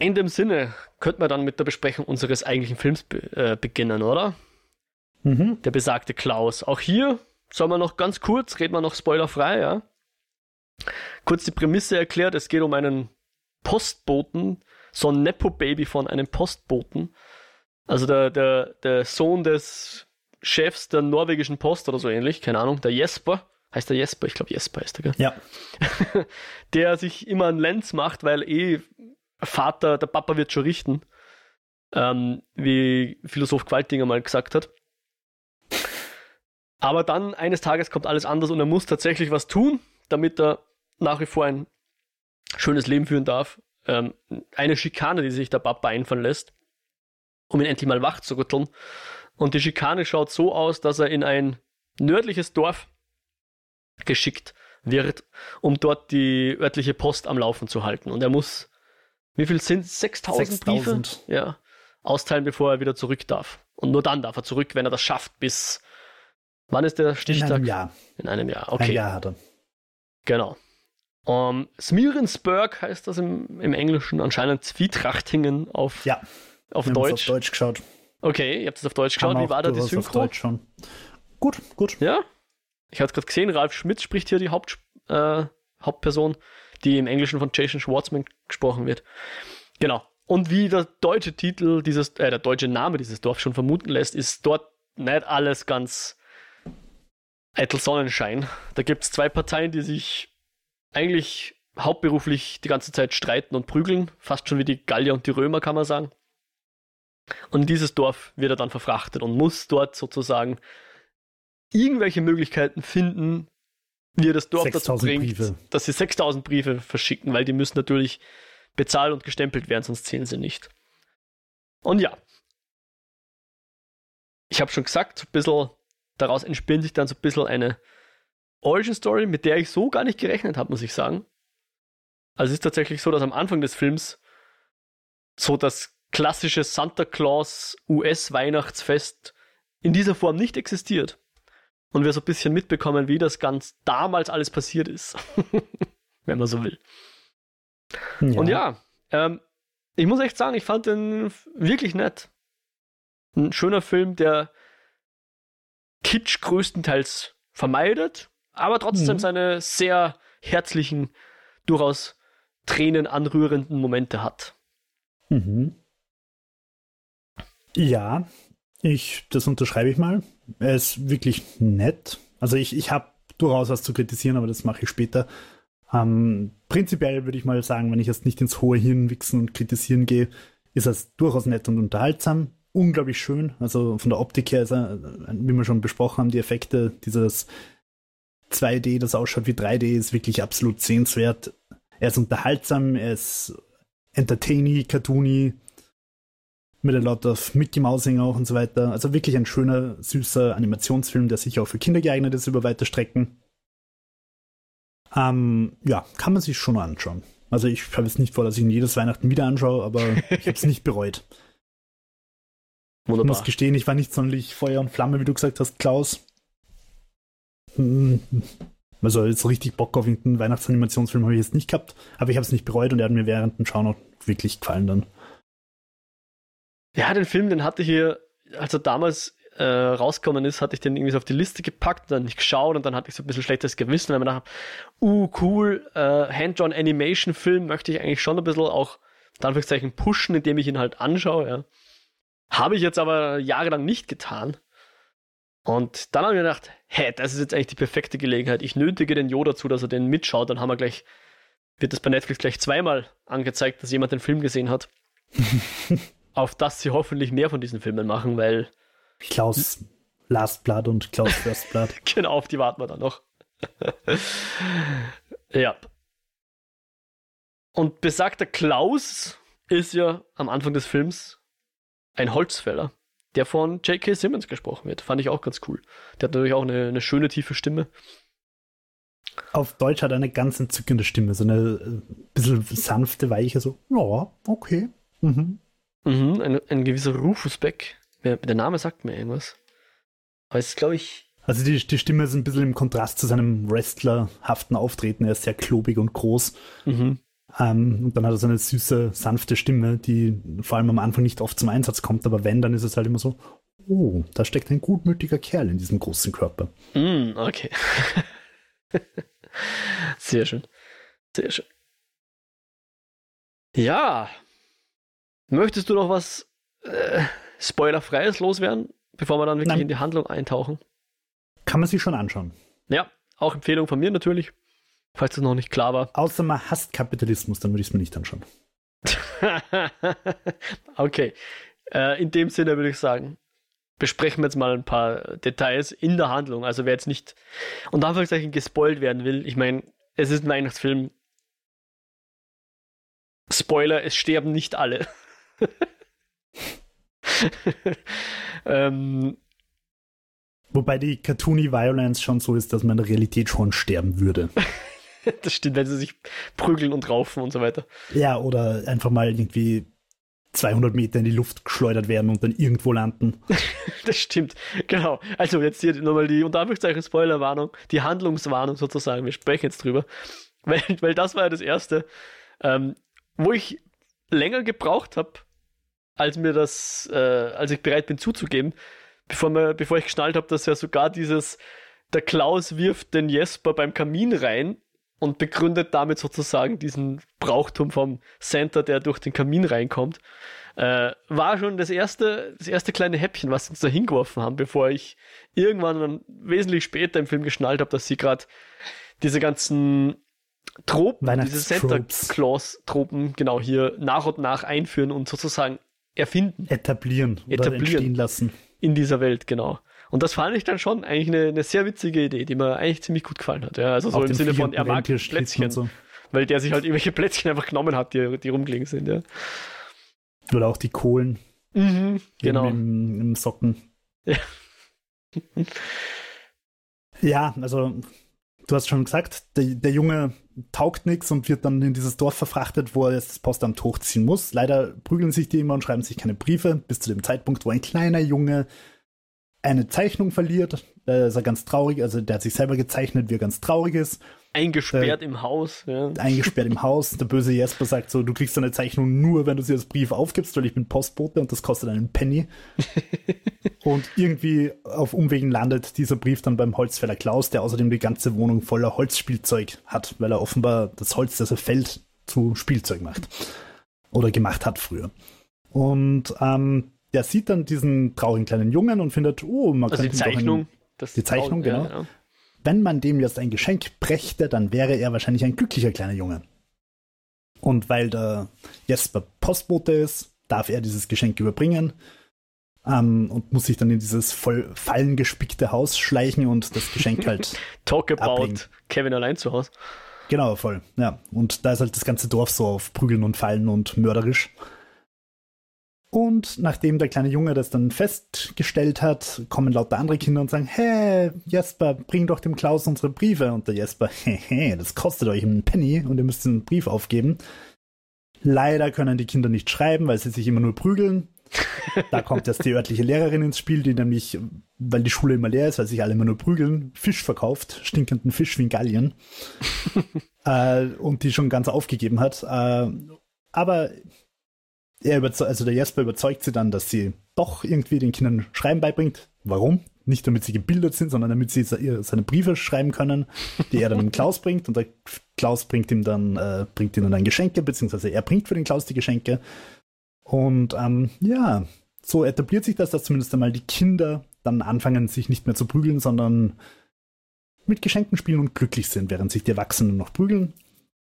In dem Sinne könnten wir dann mit der Besprechung unseres eigentlichen Films be äh, beginnen, oder? Mhm. Der besagte Klaus. Auch hier soll man noch ganz kurz, reden wir noch spoilerfrei, ja. Kurz die Prämisse erklärt, es geht um einen Postboten, so ein Nepo-Baby von einem Postboten. Also der, der, der Sohn des Chefs der norwegischen Post oder so ähnlich, keine Ahnung, der Jesper. Heißt der Jesper? Ich glaube Jesper heißt der, gell? Ja. der sich immer einen Lenz macht, weil eh Vater, der Papa wird schon richten. Ähm, wie Philosoph Qualtinger mal gesagt hat. Aber dann eines Tages kommt alles anders und er muss tatsächlich was tun, damit er nach wie vor ein schönes Leben führen darf. Ähm, eine Schikane, die sich der Papa einfallen lässt, um ihn endlich mal wach zu rütteln. Und die Schikane schaut so aus, dass er in ein nördliches Dorf geschickt wird, um dort die örtliche Post am Laufen zu halten. Und er muss, wie viel sind 6000 Briefe? Ja, austeilen, bevor er wieder zurück darf. Und nur dann darf er zurück, wenn er das schafft, bis Wann ist der Stichtag? In einem Jahr. In einem Jahr, okay. Ein Jahr hat er. Genau. Um, Smirensburg heißt das im, im Englischen, anscheinend Zwietrachtingen auf, ja, auf Wir Deutsch. auf Deutsch geschaut. Okay, ihr habt es auf Deutsch geschaut. Wie war da die Synchro? Auf Deutsch schon. Gut, gut. Ja? Ich hatte gerade gesehen, Ralf Schmitz spricht hier die Haupt, äh, Hauptperson, die im Englischen von Jason Schwartzman gesprochen wird. Genau. Und wie der deutsche Titel dieses, äh, der deutsche Name dieses Dorfs schon vermuten lässt, ist dort nicht alles ganz Eitel Sonnenschein. Da gibt es zwei Parteien, die sich eigentlich hauptberuflich die ganze Zeit streiten und prügeln, fast schon wie die Gallier und die Römer, kann man sagen. Und in dieses Dorf wird er dann verfrachtet und muss dort sozusagen irgendwelche Möglichkeiten finden, wie er das Dorf dazu bringt, Briefe. dass sie 6000 Briefe verschicken, weil die müssen natürlich bezahlt und gestempelt werden, sonst zählen sie nicht. Und ja, ich habe schon gesagt, so ein bisschen, daraus entspinnt sich dann so ein bisschen eine Origin Story, mit der ich so gar nicht gerechnet habe, muss ich sagen. Also es ist tatsächlich so, dass am Anfang des Films so das klassische Santa Claus US-Weihnachtsfest in dieser Form nicht existiert. Und wir so ein bisschen mitbekommen, wie das ganz damals alles passiert ist. Wenn man so will. Ja. Und ja, ähm, ich muss echt sagen, ich fand den wirklich nett. Ein schöner Film, der Kitsch größtenteils vermeidet, aber trotzdem mhm. seine sehr herzlichen, durchaus tränenanrührenden Momente hat. Mhm. Ja, ich, das unterschreibe ich mal. Er ist wirklich nett. Also ich, ich habe durchaus was zu kritisieren, aber das mache ich später. Ähm, prinzipiell würde ich mal sagen, wenn ich jetzt nicht ins hohe Hirn wichsen und kritisieren gehe, ist es durchaus nett und unterhaltsam. Unglaublich schön. Also von der Optik her ist er, wie wir schon besprochen haben, die Effekte, dieses 2D, das ausschaut wie 3D, ist wirklich absolut sehenswert. Er ist unterhaltsam, er ist entertaining, cartoony, mit a lot of Mickey Mousing auch und so weiter. Also wirklich ein schöner, süßer Animationsfilm, der sicher auch für Kinder geeignet ist über weite Strecken. Ähm, ja, kann man sich schon anschauen. Also ich habe es nicht vor, dass ich ihn jedes Weihnachten wieder anschaue, aber ich habe es nicht bereut. Wunderbar. Ich muss gestehen, ich war nicht sonderlich Feuer und Flamme, wie du gesagt hast, Klaus. Hm, also jetzt richtig Bock auf irgendeinen Weihnachtsanimationsfilm habe ich jetzt nicht gehabt, aber ich habe es nicht bereut und er hat mir während dem Schauen auch wirklich gefallen dann. Ja, den Film, den hatte ich hier, als er damals äh, rausgekommen ist, hatte ich den irgendwie so auf die Liste gepackt, dann nicht geschaut und dann hatte ich so ein bisschen schlechtes Gewissen, weil man dachte, uh, cool, äh, Hand-Drawn Animation Film möchte ich eigentlich schon ein bisschen auch, in Anführungszeichen, pushen, indem ich ihn halt anschaue, ja. Habe ich jetzt aber jahrelang nicht getan. Und dann habe ich mir gedacht, hä, das ist jetzt eigentlich die perfekte Gelegenheit. Ich nötige den Jo dazu, dass er den mitschaut. Dann haben wir gleich, wird das bei Netflix gleich zweimal angezeigt, dass jemand den Film gesehen hat. auf das sie hoffentlich mehr von diesen Filmen machen, weil. Klaus Last Blood und Klaus First Blood. genau, auf die warten wir dann noch. ja. Und besagter Klaus ist ja am Anfang des Films ein Holzfäller, der von J.K. Simmons gesprochen wird. Fand ich auch ganz cool. Der hat natürlich auch eine, eine schöne, tiefe Stimme. Auf Deutsch hat er eine ganz entzückende Stimme, so eine äh, bisschen sanfte, weiche, so, ja, okay. Mhm. Mhm, ein, ein gewisser Rufus Beck. Der, der Name sagt mir irgendwas. Aber es ist, glaube ich. Also die, die Stimme ist ein bisschen im Kontrast zu seinem wrestlerhaften Auftreten. Er ist sehr klobig und groß. Mhm. Ähm, und dann hat er so eine süße, sanfte Stimme, die vor allem am Anfang nicht oft zum Einsatz kommt, aber wenn, dann ist es halt immer so, oh, da steckt ein gutmütiger Kerl in diesem großen Körper. Mm, okay. Sehr schön. Sehr schön. Ja, Möchtest du noch was äh, Spoilerfreies loswerden, bevor wir dann wirklich Nein. in die Handlung eintauchen? Kann man sich schon anschauen. Ja, auch Empfehlung von mir natürlich, falls das noch nicht klar war. Außer man hasst Kapitalismus, dann würde ich es mir nicht anschauen. okay. Äh, in dem Sinne würde ich sagen, besprechen wir jetzt mal ein paar Details in der Handlung. Also wer jetzt nicht und Anführungszeichen gespoilt werden will, ich meine, es ist ein Weihnachtsfilm. Spoiler, es sterben nicht alle. ähm, Wobei die Cartoony Violence schon so ist, dass man in der Realität schon sterben würde. das stimmt, wenn sie sich prügeln und raufen und so weiter. Ja, oder einfach mal irgendwie 200 Meter in die Luft geschleudert werden und dann irgendwo landen. das stimmt, genau. Also jetzt hier nochmal die unter Anführungszeichen Spoilerwarnung, die Handlungswarnung sozusagen. Wir sprechen jetzt drüber. Weil, weil das war ja das Erste, ähm, wo ich länger gebraucht habe, als mir das, äh, als ich bereit bin zuzugeben, bevor, mir, bevor ich geschnallt habe, dass ja sogar dieses, der Klaus wirft den Jesper beim Kamin rein und begründet damit sozusagen diesen Brauchtum vom Center, der durch den Kamin reinkommt. Äh, war schon das erste, das erste kleine Häppchen, was sie uns da hingeworfen haben, bevor ich irgendwann dann wesentlich später im Film geschnallt habe, dass sie gerade diese ganzen Tropen, diese Santa Claus Tropen genau hier nach und nach einführen und sozusagen erfinden. Etablieren oder etablieren entstehen lassen. In dieser Welt, genau. Und das fand ich dann schon eigentlich eine, eine sehr witzige Idee, die mir eigentlich ziemlich gut gefallen hat. Ja, also so im Sinne von, er mag Plätzchen. So. Weil der sich halt irgendwelche Plätzchen einfach genommen hat, die, die rumgelegen sind, ja. Oder auch die Kohlen. Mhm, genau. Im, Im, Socken. Ja. ja, also du hast schon gesagt, der, der Junge taugt nichts und wird dann in dieses Dorf verfrachtet, wo er jetzt das Postamt hochziehen muss. Leider prügeln sich die immer und schreiben sich keine Briefe, bis zu dem Zeitpunkt, wo ein kleiner Junge eine Zeichnung verliert. Da ist er ganz traurig, also der hat sich selber gezeichnet, wie er ganz traurig ist. Eingesperrt äh, im Haus. Ja. Eingesperrt im Haus. Der böse Jesper sagt so, du kriegst deine Zeichnung nur, wenn du sie als Brief aufgibst, weil ich bin Postbote und das kostet einen Penny. und irgendwie auf Umwegen landet dieser Brief dann beim Holzfäller Klaus, der außerdem die ganze Wohnung voller Holzspielzeug hat, weil er offenbar das Holz, das er fällt, zu Spielzeug macht. Oder gemacht hat früher. Und ähm, der sieht dann diesen traurigen kleinen Jungen und findet, oh, man also kann die Zeichnung. Ein, die Zeichnung, genau. Ja, genau wenn man dem jetzt ein Geschenk brächte, dann wäre er wahrscheinlich ein glücklicher kleiner Junge. Und weil der Jesper Postbote ist, darf er dieses Geschenk überbringen ähm, und muss sich dann in dieses voll fallengespickte Haus schleichen und das Geschenk halt. Talk about ablegen. Kevin allein zu Hause. Genau, voll. Ja. Und da ist halt das ganze Dorf so auf Prügeln und Fallen und mörderisch. Und nachdem der kleine Junge das dann festgestellt hat, kommen lauter andere Kinder und sagen, hey, Jesper, bring doch dem Klaus unsere Briefe. Und der Jesper, hey, das kostet euch einen Penny und ihr müsst einen Brief aufgeben. Leider können die Kinder nicht schreiben, weil sie sich immer nur prügeln. Da kommt erst die örtliche Lehrerin ins Spiel, die nämlich, weil die Schule immer leer ist, weil sich alle immer nur prügeln, Fisch verkauft, stinkenden Fisch wie in Gallien. äh, und die schon ganz aufgegeben hat. Äh, aber er also der Jesper überzeugt sie dann, dass sie doch irgendwie den Kindern Schreiben beibringt. Warum? Nicht damit sie gebildet sind, sondern damit sie seine Briefe schreiben können, die er dann dem Klaus bringt. Und der Klaus bringt ihm dann, äh, bringt ihm dann Geschenke, beziehungsweise er bringt für den Klaus die Geschenke. Und ähm, ja, so etabliert sich das, dass zumindest einmal die Kinder dann anfangen, sich nicht mehr zu prügeln, sondern mit Geschenken spielen und glücklich sind, während sich die Erwachsenen noch prügeln.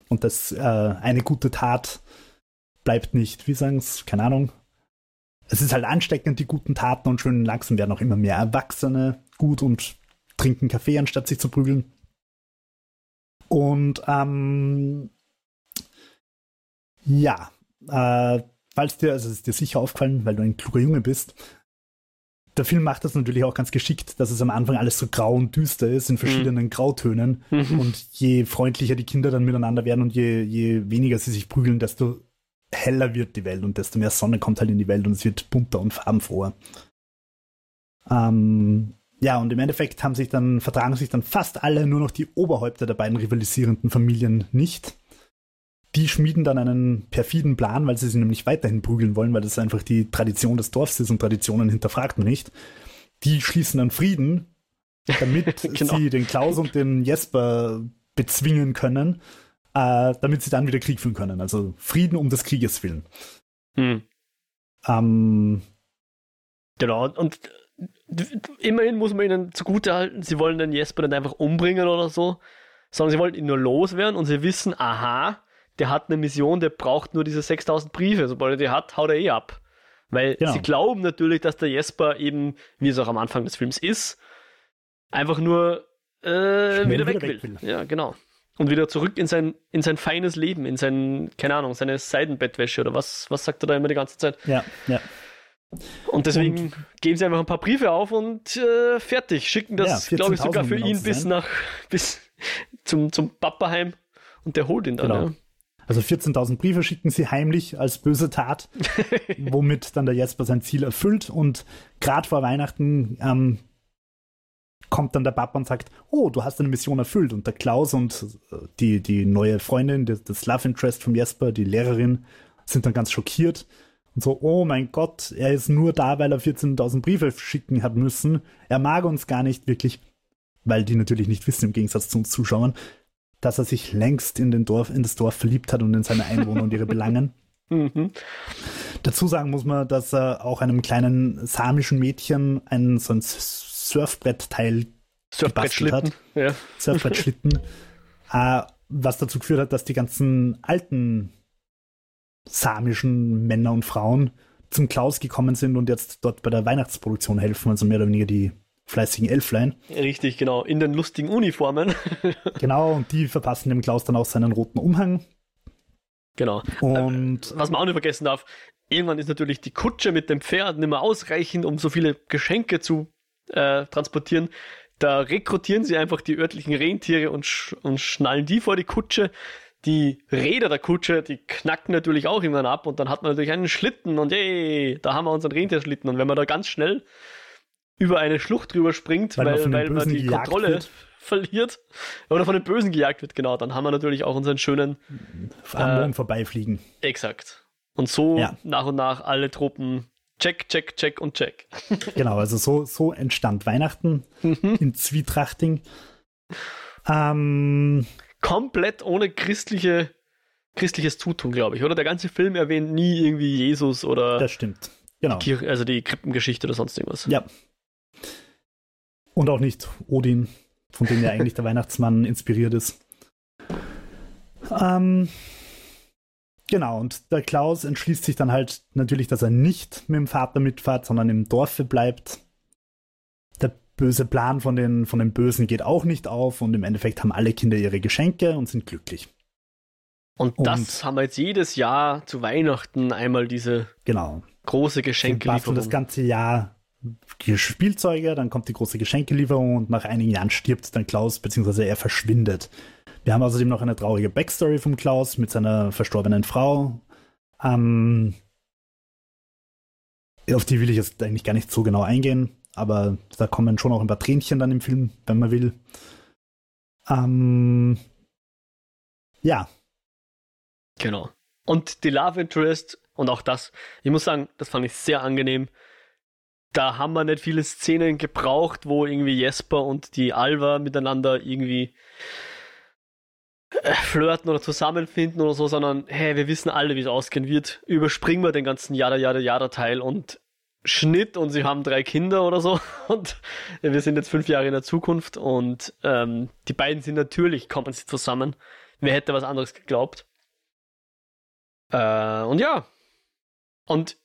Und das äh, eine gute Tat bleibt nicht, wie sagen es, keine Ahnung. Es ist halt ansteckend, die guten Taten und schön langsam werden auch immer mehr Erwachsene gut und trinken Kaffee, anstatt sich zu prügeln. Und ähm, ja, äh, falls dir, also es ist dir sicher aufgefallen, weil du ein kluger Junge bist, der Film macht das natürlich auch ganz geschickt, dass es am Anfang alles so grau und düster ist, in verschiedenen mhm. Grautönen. Mhm. Und je freundlicher die Kinder dann miteinander werden und je, je weniger sie sich prügeln, desto heller wird die Welt und desto mehr Sonne kommt halt in die Welt und es wird bunter und farbenfroher. Ähm, ja, und im Endeffekt haben sich dann, vertragen sich dann fast alle nur noch die Oberhäupter der beiden rivalisierenden Familien nicht. Die schmieden dann einen perfiden Plan, weil sie sie nämlich weiterhin prügeln wollen, weil das einfach die Tradition des Dorfs ist und Traditionen hinterfragt man nicht. Die schließen dann Frieden, damit genau. sie den Klaus und den Jesper bezwingen können äh, damit sie dann wieder Krieg führen können. Also Frieden um des Krieges willen. Hm. Ähm, genau, und immerhin muss man ihnen zugutehalten, sie wollen den Jesper nicht einfach umbringen oder so, sondern sie wollen ihn nur loswerden und sie wissen, aha, der hat eine Mission, der braucht nur diese 6000 Briefe. Sobald er die hat, haut er eh ab. Weil genau. sie glauben natürlich, dass der Jesper eben, wie es auch am Anfang des Films ist, einfach nur äh, wieder, wieder weg, will. will. Ja, genau. Und wieder zurück in sein, in sein feines Leben, in sein, keine Ahnung, seine Seidenbettwäsche oder was, was sagt er da immer die ganze Zeit? Ja, ja. Und deswegen und, geben sie einfach ein paar Briefe auf und äh, fertig. Schicken das, ja, glaube ich, sogar für ihn bis nach, bis zum, zum Papaheim und der holt ihn dann. Genau. Ja. Also 14.000 Briefe schicken sie heimlich als böse Tat, womit dann der Jesper sein Ziel erfüllt. Und gerade vor Weihnachten ähm, kommt dann der Papa und sagt, oh, du hast eine Mission erfüllt. Und der Klaus und äh, die, die neue Freundin, das Love Interest von Jesper, die Lehrerin, sind dann ganz schockiert und so, oh mein Gott, er ist nur da, weil er 14.000 Briefe schicken hat müssen. Er mag uns gar nicht wirklich, weil die natürlich nicht wissen, im Gegensatz zu uns Zuschauern, dass er sich längst in, den Dorf, in das Dorf verliebt hat und in seine Einwohner und ihre Belangen. Mhm. Dazu sagen muss man, dass er auch einem kleinen samischen Mädchen einen so ein Surfbrettteil gebastelt hat. Ja. Surfbrettschlitten. äh, was dazu geführt hat, dass die ganzen alten samischen Männer und Frauen zum Klaus gekommen sind und jetzt dort bei der Weihnachtsproduktion helfen, also mehr oder weniger die fleißigen Elflein. Richtig, genau, in den lustigen Uniformen. genau, und die verpassen dem Klaus dann auch seinen roten Umhang. Genau. Und was man auch nicht vergessen darf, irgendwann ist natürlich die Kutsche mit dem Pferd nicht mehr ausreichend, um so viele Geschenke zu äh, transportieren. Da rekrutieren sie einfach die örtlichen Rentiere und, sch und schnallen die vor die Kutsche. Die Räder der Kutsche, die knacken natürlich auch irgendwann ab und dann hat man natürlich einen Schlitten und hey, da haben wir unseren Rentierschlitten. Und wenn man da ganz schnell über eine Schlucht drüber springt, weil, weil, weil man die Kontrolle wird. verliert oder von den Bösen gejagt wird, genau, dann haben wir natürlich auch unseren schönen am äh, vorbeifliegen. Exakt. Und so ja. nach und nach alle Truppen check, check, check und check. genau, also so, so entstand Weihnachten mhm. in Zwietrachting. Ähm, Komplett ohne christliche, christliches Zutun, glaube ich, oder? Der ganze Film erwähnt nie irgendwie Jesus oder. Das stimmt. Genau. Die, also die Krippengeschichte oder sonst irgendwas. Ja. Und auch nicht Odin, von dem ja eigentlich der Weihnachtsmann inspiriert ist. Ähm, Genau, und der Klaus entschließt sich dann halt natürlich, dass er nicht mit dem Vater mitfährt, sondern im Dorfe bleibt. Der böse Plan von den, von den Bösen geht auch nicht auf und im Endeffekt haben alle Kinder ihre Geschenke und sind glücklich. Und, und das haben wir jetzt jedes Jahr zu Weihnachten einmal diese genau. große Geschenkelieferung. das ganze Jahr Spielzeuge, dann kommt die große Geschenkelieferung und nach einigen Jahren stirbt dann Klaus, beziehungsweise er verschwindet. Wir haben außerdem noch eine traurige Backstory vom Klaus mit seiner verstorbenen Frau. Ähm, auf die will ich jetzt eigentlich gar nicht so genau eingehen, aber da kommen schon auch ein paar Tränchen dann im Film, wenn man will. Ähm, ja. Genau. Und die Love Interest und auch das, ich muss sagen, das fand ich sehr angenehm. Da haben wir nicht viele Szenen gebraucht, wo irgendwie Jesper und die Alva miteinander irgendwie flirten oder zusammenfinden oder so, sondern hey, wir wissen alle, wie es ausgehen wird. Überspringen wir den ganzen Jada Jada Jada Teil und Schnitt und sie haben drei Kinder oder so und wir sind jetzt fünf Jahre in der Zukunft und ähm, die beiden sind natürlich, kommen sie zusammen. Wer hätte was anderes geglaubt? Äh, und ja. Und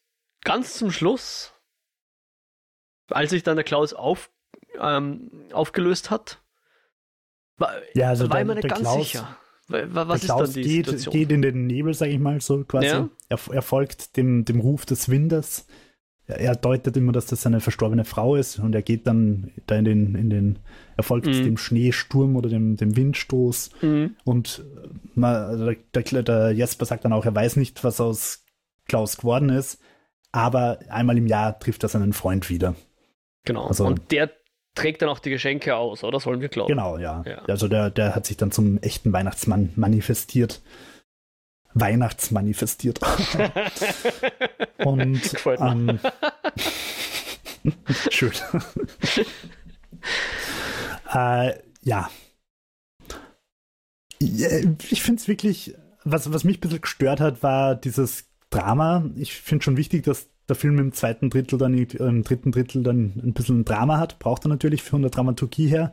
ganz zum Schluss, als sich dann der Klaus auf, ähm, aufgelöst hat, war, ja, also war der, mir nicht ganz Klaus, sicher. Was ist Klaus dann die geht, Situation? geht in den Nebel, sag ich mal so quasi. Ja? Er, er, folgt dem, dem Ruf des Windes. Er, er, deutet immer, dass das seine verstorbene Frau ist und er geht dann da in den, in den er folgt mhm. dem Schneesturm oder dem, dem Windstoß. Mhm. Und man, also der, der Jesper sagt dann auch, er weiß nicht, was aus Klaus geworden ist, aber einmal im Jahr trifft er seinen Freund wieder. Genau. Also, und der trägt dann auch die Geschenke aus, oder sollen wir glauben? Genau, ja. ja. Also der, der hat sich dann zum echten Weihnachtsmann manifestiert. Weihnachtsmanifestiert. Und. Ähm, schön. äh, ja. Ich finde es wirklich, was, was mich ein bisschen gestört hat, war dieses Drama. Ich finde schon wichtig, dass der Film im zweiten Drittel dann, im dritten Drittel dann ein bisschen ein Drama hat, braucht er natürlich von der Dramaturgie her.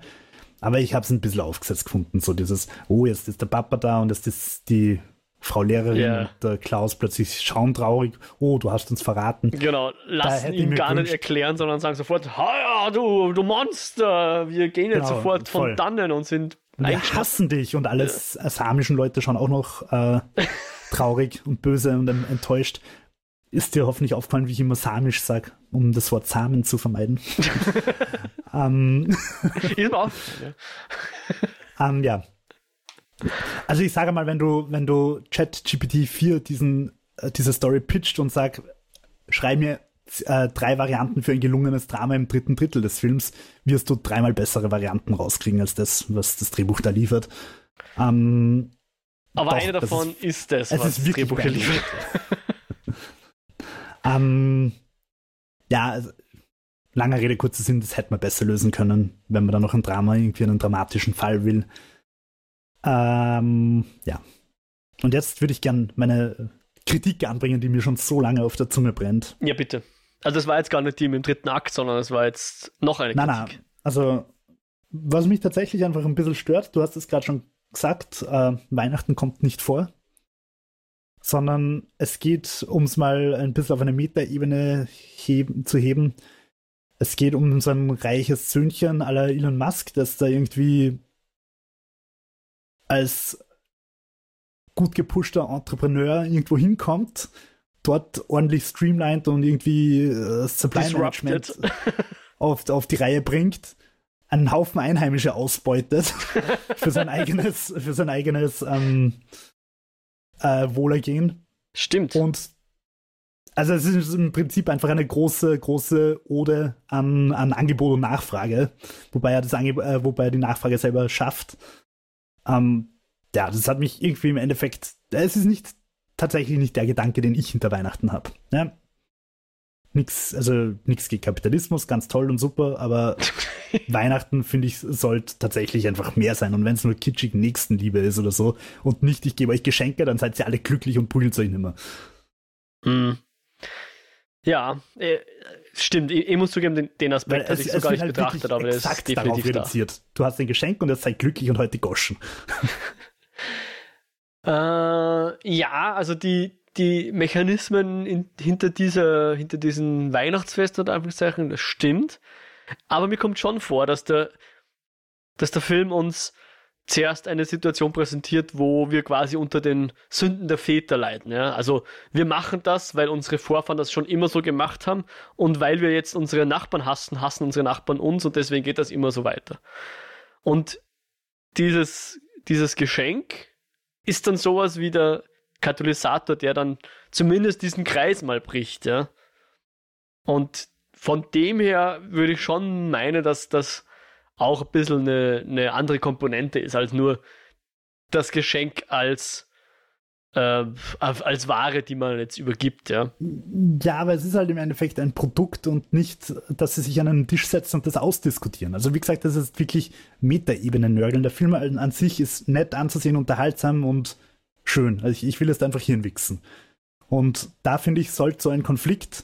Aber ich habe es ein bisschen aufgesetzt gefunden, so dieses, oh, jetzt ist der Papa da und jetzt ist die Frau Lehrerin yeah. und der Klaus plötzlich schaumtraurig, oh, du hast uns verraten. Genau, lassen ihn gar gewünscht, nicht erklären, sondern sagen sofort, ja, du, du Monster, wir gehen jetzt genau, sofort von voll. dannen und sind wir hassen dich und alles ja. samischen Leute schon auch noch äh, traurig und böse und enttäuscht ist dir hoffentlich aufgefallen, wie ich immer samisch sage, um das Wort Samen zu vermeiden. ähm, ist mir aufgefallen, ja. ähm, ja. Also ich sage mal, wenn du, wenn du ChatGPT 4 diesen, äh, diese Story pitcht und sag, schreib mir äh, drei Varianten für ein gelungenes Drama im dritten Drittel des Films, wirst du dreimal bessere Varianten rauskriegen als das, was das Drehbuch da liefert. Ähm, Aber doch, eine davon ist, ist das, was ist das Drehbuch liefert. Ähm, ja, also, langer Rede, kurzer Sinn, das hätte man besser lösen können, wenn man da noch ein Drama, irgendwie einen dramatischen Fall will. Ähm, ja. Und jetzt würde ich gern meine Kritik anbringen, die mir schon so lange auf der Zunge brennt. Ja, bitte. Also das war jetzt gar nicht die im dritten Akt, sondern es war jetzt noch eine Kritik. Nein, nein. Also, was mich tatsächlich einfach ein bisschen stört, du hast es gerade schon gesagt, äh, Weihnachten kommt nicht vor sondern es geht, um es mal ein bisschen auf eine Metaebene heben, zu heben, es geht um so ein reiches Söhnchen aller Elon Musk, das da irgendwie als gut gepushter Entrepreneur irgendwo hinkommt, dort ordentlich streamlined und irgendwie äh, Supply Management auf, auf die Reihe bringt, einen Haufen Einheimische ausbeutet für sein eigenes, für sein eigenes ähm, äh, Wohlergehen. Stimmt. Und also es ist im Prinzip einfach eine große, große Ode an, an Angebot und Nachfrage, wobei er das Angeb äh, wobei er die Nachfrage selber schafft. Ähm, ja, das hat mich irgendwie im Endeffekt, es ist nicht tatsächlich nicht der Gedanke, den ich hinter Weihnachten habe. Ja? Nix, also nichts gegen Kapitalismus, ganz toll und super, aber Weihnachten, finde ich, sollte tatsächlich einfach mehr sein. Und wenn es nur kitschig Nächstenliebe ist oder so und nicht, ich gebe euch Geschenke, dann seid ihr alle glücklich und prügelt euch nicht mehr. Mm. Ja, äh, stimmt. Ich, ich, muss zugeben, den, den Aspekt hatte ich so gar nicht halt betrachtet, aber der ist definitiv reduziert. Da. Du hast ein Geschenk und jetzt seid glücklich und heute goschen. äh, ja, also die, die Mechanismen in, hinter dieser, hinter diesem Weihnachtsfest oder Anführungszeichen, das stimmt. Aber mir kommt schon vor, dass der, dass der Film uns zuerst eine Situation präsentiert, wo wir quasi unter den Sünden der Väter leiden. Ja? Also wir machen das, weil unsere Vorfahren das schon immer so gemacht haben und weil wir jetzt unsere Nachbarn hassen, hassen unsere Nachbarn uns und deswegen geht das immer so weiter. Und dieses, dieses Geschenk ist dann sowas wie der Katalysator, der dann zumindest diesen Kreis mal bricht. Ja? Und von dem her würde ich schon meinen, dass das auch ein bisschen eine, eine andere Komponente ist, als nur das Geschenk als, äh, als Ware, die man jetzt übergibt, ja. Ja, aber es ist halt im Endeffekt ein Produkt und nicht, dass sie sich an einen Tisch setzen und das ausdiskutieren. Also wie gesagt, das ist wirklich Metaebenen-Nörgeln. Der Film an sich ist nett anzusehen, unterhaltsam und schön. Also ich, ich will es einfach hinwichsen. Und da finde ich, sollte so ein Konflikt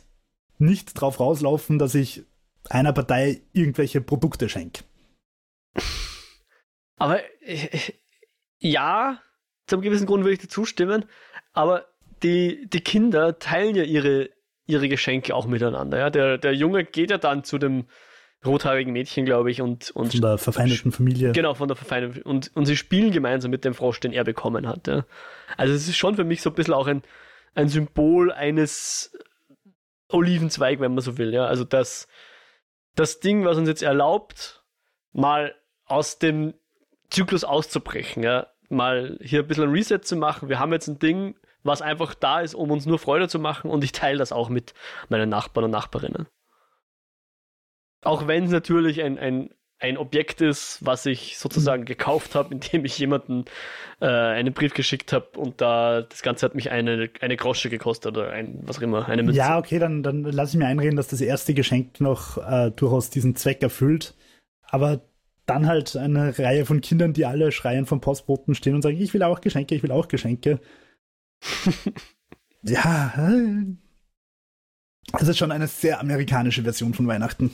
nicht drauf rauslaufen, dass ich einer Partei irgendwelche Produkte schenke. Aber äh, ja, zum gewissen Grund würde ich dir zustimmen, aber die, die Kinder teilen ja ihre, ihre Geschenke auch miteinander. Ja? Der, der Junge geht ja dann zu dem rothaarigen Mädchen, glaube ich, und, und von der verfeindeten Familie. Genau, von der verfeindeten und, und sie spielen gemeinsam mit dem Frosch, den er bekommen hat. Ja? Also es ist schon für mich so ein bisschen auch ein, ein Symbol eines Olivenzweig, wenn man so will. Ja? Also das, das Ding, was uns jetzt erlaubt, mal aus dem Zyklus auszubrechen, ja. Mal hier ein bisschen ein Reset zu machen. Wir haben jetzt ein Ding, was einfach da ist, um uns nur Freude zu machen und ich teile das auch mit meinen Nachbarn und Nachbarinnen. Auch wenn es natürlich ein, ein, ein Objekt ist, was ich sozusagen gekauft habe, indem ich jemanden äh, einen Brief geschickt habe und da das Ganze hat mich eine, eine Grosche gekostet oder ein, was auch immer, eine Mütze. Ja, okay, dann, dann lass ich mir einreden, dass das erste Geschenk noch äh, durchaus diesen Zweck erfüllt. Aber dann halt eine Reihe von Kindern, die alle schreien vom Postboten stehen und sagen, ich will auch Geschenke, ich will auch Geschenke. ja, es ist schon eine sehr amerikanische Version von Weihnachten.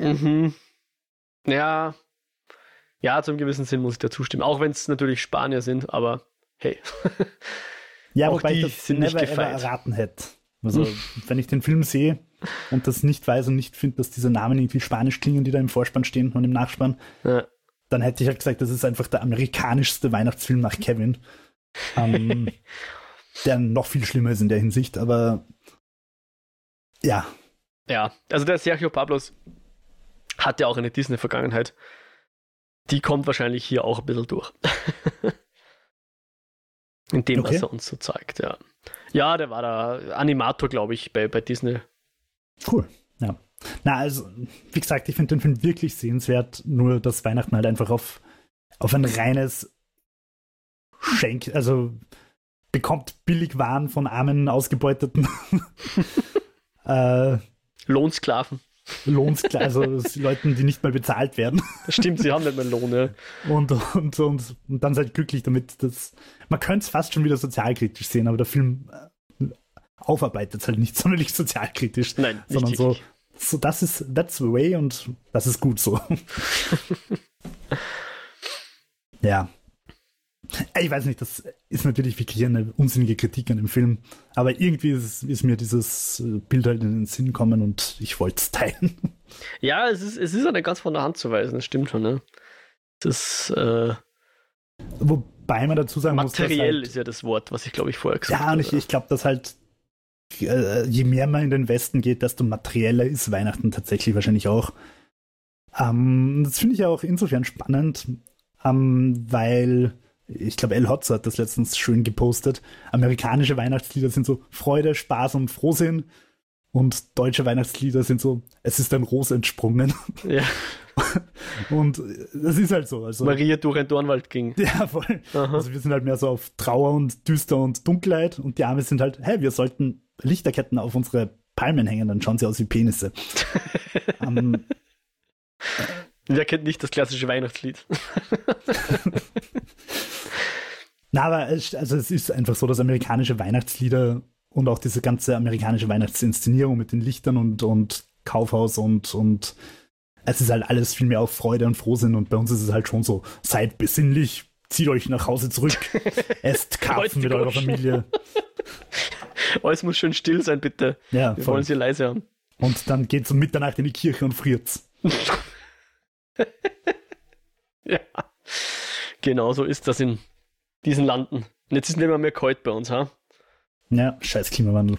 Mhm. Ja. Ja, zum gewissen Sinn muss ich da zustimmen. Auch wenn es natürlich Spanier sind, aber hey. ja, auch wobei die ich das sind never ever erraten hätte. Also, wenn ich den Film sehe und das nicht weiß und nicht finde, dass diese Namen irgendwie spanisch klingen, die da im Vorspann stehen und im Nachspann, ja. dann hätte ich halt gesagt, das ist einfach der amerikanischste Weihnachtsfilm nach Kevin. Ähm, der noch viel schlimmer ist in der Hinsicht, aber ja. Ja, also der Sergio Pablos hat ja auch eine Disney-Vergangenheit. Die kommt wahrscheinlich hier auch ein bisschen durch. in dem, okay. was er uns so zeigt, ja. Ja, der war da Animator, glaube ich, bei, bei Disney. Cool, ja. Na, also, wie gesagt, ich finde den Film wirklich sehenswert, nur dass Weihnachten halt einfach auf, auf ein reines Schenk, also bekommt billig Waren von armen, ausgebeuteten äh, Lohnsklaven. Lohnsklaven, also Leuten, die nicht mal bezahlt werden. Das stimmt, sie haben nicht mehr Lohn, ja. Und, und, und, und dann seid glücklich damit, dass man könnte es fast schon wieder sozialkritisch sehen, aber der Film äh, aufarbeitet es halt nicht sonderlich sozialkritisch, Nein, sondern so, so, das ist, that's the way und das ist gut so. ja. Ich weiß nicht, das ist natürlich wirklich eine unsinnige Kritik an dem Film, aber irgendwie ist, ist mir dieses Bild halt in den Sinn gekommen und ich wollte es teilen. Ja, es ist, es ist eine ganz von der Hand zu weisen, das stimmt schon, ne? Das äh, Wobei man dazu sagen materiell muss, Materiell halt, ist ja das Wort, was ich glaube ich vorher gesagt habe. Ja, und ich, ich glaube, dass halt äh, je mehr man in den Westen geht, desto materieller ist Weihnachten tatsächlich wahrscheinlich auch. Ähm, das finde ich auch insofern spannend, ähm, weil ich glaube, El Hotzer hat das letztens schön gepostet. Amerikanische Weihnachtslieder sind so Freude, Spaß und Frohsinn. Und deutsche Weihnachtslieder sind so, es ist ein Ros entsprungen. Ja. und das ist halt so. Also, Maria durch ein Dornwald ging. Ja, voll. Aha. Also wir sind halt mehr so auf Trauer und Düster und Dunkelheit und die Arme sind halt, hey, wir sollten Lichterketten auf unsere Palmen hängen, dann schauen sie aus wie Penisse. um, ähm, Wer kennt nicht das klassische Weihnachtslied? Na, aber es, also es ist einfach so, dass amerikanische Weihnachtslieder und auch diese ganze amerikanische Weihnachtsinszenierung mit den Lichtern und, und Kaufhaus und, und es ist halt alles viel mehr auf Freude und Frohsinn und bei uns ist es halt schon so, seid besinnlich, zieht euch nach Hause zurück, esst Karpfen mit eurer Familie. Alles muss schön still sein, bitte. Ja, Wir voll. wollen sie leise haben. Und dann geht's um Mitternacht in die Kirche und friert's. ja. Genau so ist das in diesen Landen. Und jetzt ist nicht mehr mehr kalt bei uns, ha? Ja, scheiß Klimawandel.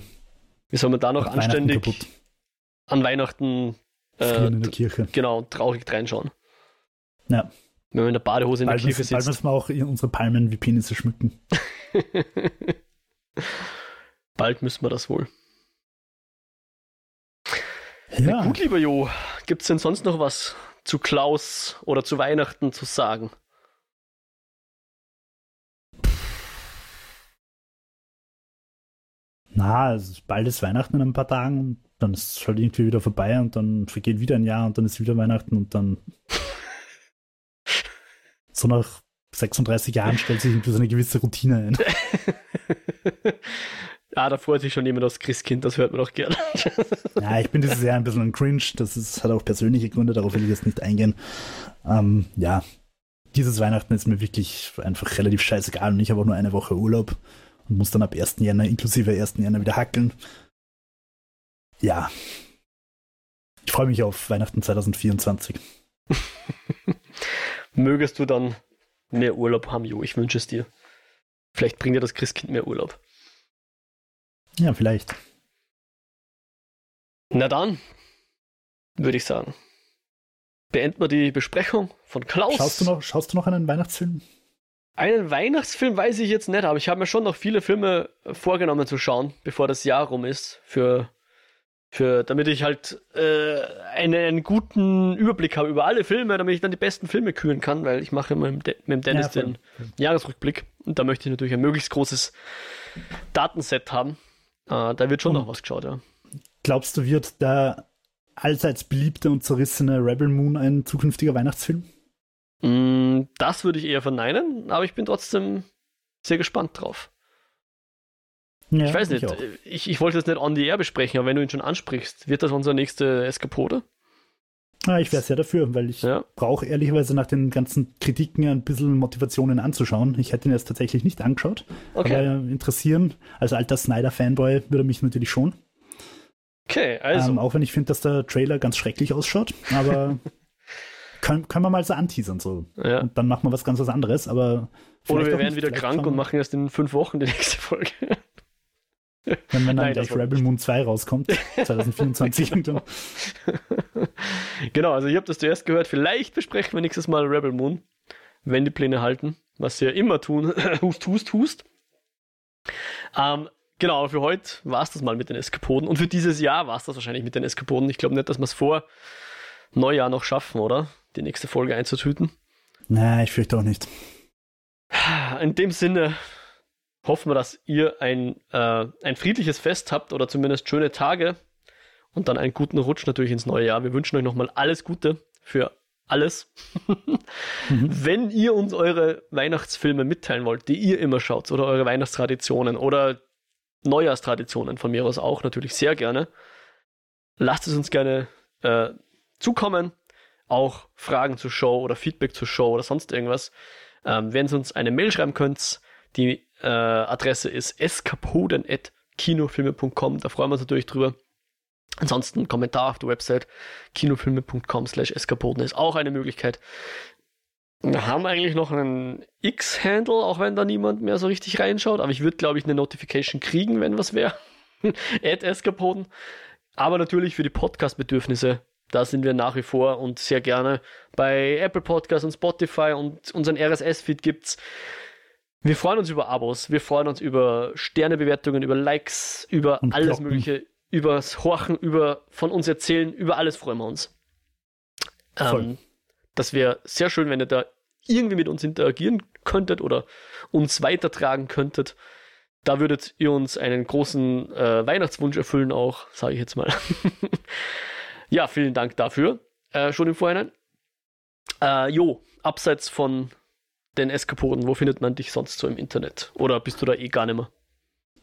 Wie soll man da noch Macht anständig Weihnachten an Weihnachten äh, in der Kirche. Genau, traurig reinschauen. Ja. Wenn wir in der Badehose in bald der Kirche sitzen. Bald müssen wir auch unsere Palmen wie Penisse schmücken. bald müssen wir das wohl. Ja. Gut, lieber Jo, gibt es denn sonst noch was zu Klaus oder zu Weihnachten zu sagen? Na, es ist bald ist Weihnachten in ein paar Tagen und dann ist es halt irgendwie wieder vorbei und dann vergeht wieder ein Jahr und dann ist wieder Weihnachten und dann so nach 36 Jahren stellt sich irgendwie so eine gewisse Routine ein. Ja, da freut sich schon jemand aus Christkind, das hört man auch gerne. ja, ich bin dieses Jahr ein bisschen ein Cringe, das ist, hat auch persönliche Gründe, darauf will ich jetzt nicht eingehen. Ähm, ja, dieses Weihnachten ist mir wirklich einfach relativ scheißegal und ich habe auch nur eine Woche Urlaub und muss dann ab 1. Jänner, inklusive 1. Jänner wieder hackeln. Ja. Ich freue mich auf Weihnachten 2024. Mögest du dann mehr Urlaub haben, Jo, ich wünsche es dir. Vielleicht bringt dir das Christkind mehr Urlaub. Ja, vielleicht. Na dann, würde ich sagen. Beenden wir die Besprechung von Klaus. Schaust du noch, schaust du noch einen Weihnachtsfilm? Einen Weihnachtsfilm weiß ich jetzt nicht, aber ich habe mir schon noch viele Filme vorgenommen zu schauen, bevor das Jahr rum ist, für, für damit ich halt äh, einen, einen, guten Überblick habe über alle Filme, damit ich dann die besten Filme kühlen kann, weil ich mache immer mit, mit dem Dennis ja, den Jahresrückblick und da möchte ich natürlich ein möglichst großes Datenset haben. Äh, da wird schon und noch was geschaut, ja. Glaubst du, wird der allseits beliebte und zerrissene Rebel Moon ein zukünftiger Weihnachtsfilm? Mm, das würde ich eher verneinen, aber ich bin trotzdem sehr gespannt drauf. Ja, ich weiß nicht, ich, ich, ich, wollte es nicht on the air besprechen, aber wenn du ihn schon ansprichst, wird das unsere nächste Eskapode? Ah, ich wäre sehr dafür, weil ich ja. brauche ehrlicherweise nach den ganzen Kritiken ein bisschen Motivationen anzuschauen. Ich hätte ihn jetzt tatsächlich nicht angeschaut, okay. aber interessieren, als alter Snyder-Fanboy würde mich natürlich schon. Okay, also. Ähm, auch wenn ich finde, dass der Trailer ganz schrecklich ausschaut, aber können, können wir mal so anteasern so. Ja. Und dann machen wir was ganz was anderes, aber. Oder wir werden wieder krank und machen erst in fünf Wochen die nächste Folge. Wenn, wenn dann Nein, gleich Rebel Moon 2 rauskommt, 2024. genau. genau, also ich habe das zuerst gehört. Vielleicht besprechen wir nächstes Mal Rebel Moon, wenn die Pläne halten, was sie ja immer tun. hust, hust, hust. Ähm, genau, für heute war es das mal mit den Eskapoden. Und für dieses Jahr war es das wahrscheinlich mit den Eskapoden. Ich glaube nicht, dass wir es vor Neujahr noch schaffen, oder? Die nächste Folge einzutüten. Nein, ich fürchte auch nicht. In dem Sinne hoffen wir, dass ihr ein, äh, ein friedliches Fest habt oder zumindest schöne Tage und dann einen guten Rutsch natürlich ins neue Jahr. Wir wünschen euch nochmal alles Gute für alles. mhm. Wenn ihr uns eure Weihnachtsfilme mitteilen wollt, die ihr immer schaut, oder eure Weihnachtstraditionen oder Neujahrstraditionen von mir aus auch natürlich sehr gerne, lasst es uns gerne äh, zukommen. Auch Fragen zur Show oder Feedback zur Show oder sonst irgendwas Ähm, wenn Sie uns eine Mail schreiben könnt, die äh, Adresse ist eskapoden.kinofilme.com, da freuen wir uns natürlich drüber. Ansonsten Kommentar auf der Website kinofilme.com slash eskapoden ist auch eine Möglichkeit. Wir haben eigentlich noch einen X-Handle, auch wenn da niemand mehr so richtig reinschaut, aber ich würde, glaube ich, eine Notification kriegen, wenn was wäre. Add Eskapoden. Aber natürlich für die Podcast-Bedürfnisse, da sind wir nach wie vor und sehr gerne bei Apple Podcasts und Spotify und unseren RSS-Feed gibt's. Wir freuen uns über Abos, wir freuen uns über Sternebewertungen, über Likes, über und alles Glocken. Mögliche, übers Horchen, über von uns erzählen, über alles freuen wir uns. Ähm, das wäre sehr schön, wenn ihr da irgendwie mit uns interagieren könntet oder uns weitertragen könntet. Da würdet ihr uns einen großen äh, Weihnachtswunsch erfüllen, auch, sage ich jetzt mal. ja, vielen Dank dafür. Äh, schon im Vorhinein. Äh, jo, abseits von den Eskapoden, wo findet man dich sonst so im Internet? Oder bist du da eh gar nicht mehr?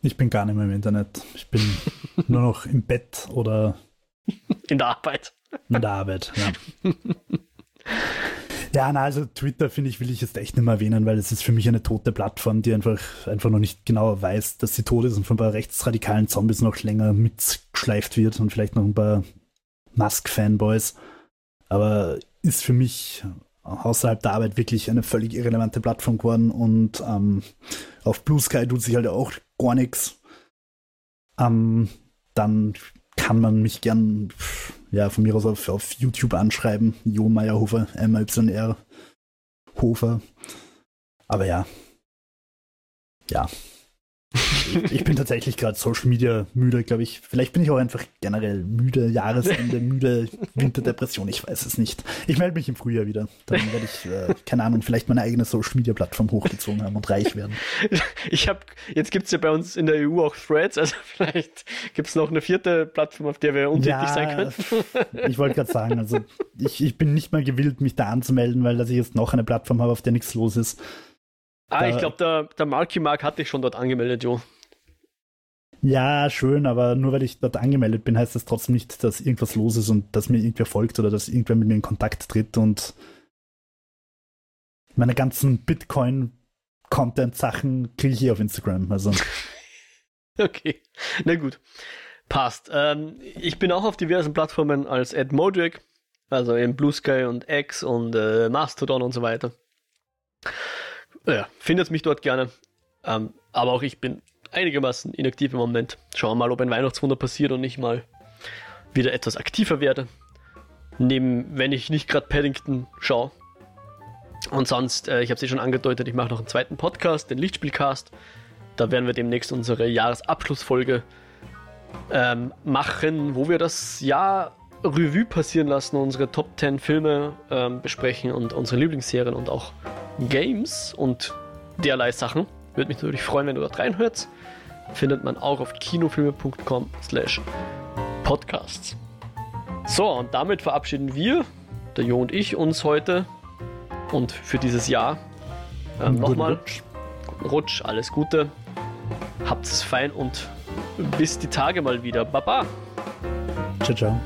Ich bin gar nicht mehr im Internet. Ich bin nur noch im Bett oder in der Arbeit. In der Arbeit, ja. Ja, na, also Twitter finde ich, will ich jetzt echt nicht mehr erwähnen, weil es ist für mich eine tote Plattform, die einfach, einfach noch nicht genau weiß, dass sie tot ist und von ein paar rechtsradikalen Zombies noch länger mitgeschleift wird und vielleicht noch ein paar Musk-Fanboys. Aber ist für mich außerhalb der Arbeit wirklich eine völlig irrelevante Plattform geworden und ähm, auf Blue Sky tut sich halt auch gar nichts. Ähm, dann kann man mich gern ja, von mir aus auf, auf YouTube anschreiben. Jo Meyerhofer, M-Y-R Hofer. Aber ja. Ja ich bin tatsächlich gerade Social Media müde, glaube ich. Vielleicht bin ich auch einfach generell müde, Jahresende, müde, Winterdepression, ich weiß es nicht. Ich melde mich im Frühjahr wieder. Dann werde ich, äh, keine Ahnung, vielleicht meine eigene Social Media Plattform hochgezogen haben und reich werden. Ich habe, jetzt gibt es ja bei uns in der EU auch Threads, also vielleicht gibt es noch eine vierte Plattform, auf der wir untätig ja, sein können. ich wollte gerade sagen, also ich, ich bin nicht mal gewillt, mich da anzumelden, weil dass ich jetzt noch eine Plattform habe, auf der nichts los ist. Ah, da, ich glaube, der, der Marky Mark hatte ich schon dort angemeldet, Jo. Ja, schön, aber nur weil ich dort angemeldet bin, heißt das trotzdem nicht, dass irgendwas los ist und dass mir irgendwer folgt oder dass irgendwer mit mir in Kontakt tritt und meine ganzen Bitcoin-Content-Sachen kriege ich hier auf Instagram. Also. okay, na gut. Passt. Ähm, ich bin auch auf diversen Plattformen als Ed Modric, also in Blue Sky und X und äh, Mastodon und so weiter. Ja, findet mich dort gerne. Ähm, aber auch ich bin einigermaßen inaktiv im Moment. Schauen wir mal, ob ein Weihnachtswunder passiert und ich mal wieder etwas aktiver werde. Neben, wenn ich nicht gerade Paddington schaue. Und sonst, äh, ich habe es eh schon angedeutet, ich mache noch einen zweiten Podcast, den Lichtspielcast. Da werden wir demnächst unsere Jahresabschlussfolge ähm, machen, wo wir das Jahr Revue passieren lassen, unsere Top 10 Filme ähm, besprechen und unsere Lieblingsserien und auch Games und derlei Sachen. Würde mich natürlich freuen, wenn du dort reinhörst. Findet man auch auf kinofilme.com slash podcasts. So, und damit verabschieden wir, der Jo und ich, uns heute und für dieses Jahr ähm, nochmal. Rutsch. Guten Rutsch, alles Gute. Habt's fein und bis die Tage mal wieder. Baba. Ciao, ciao.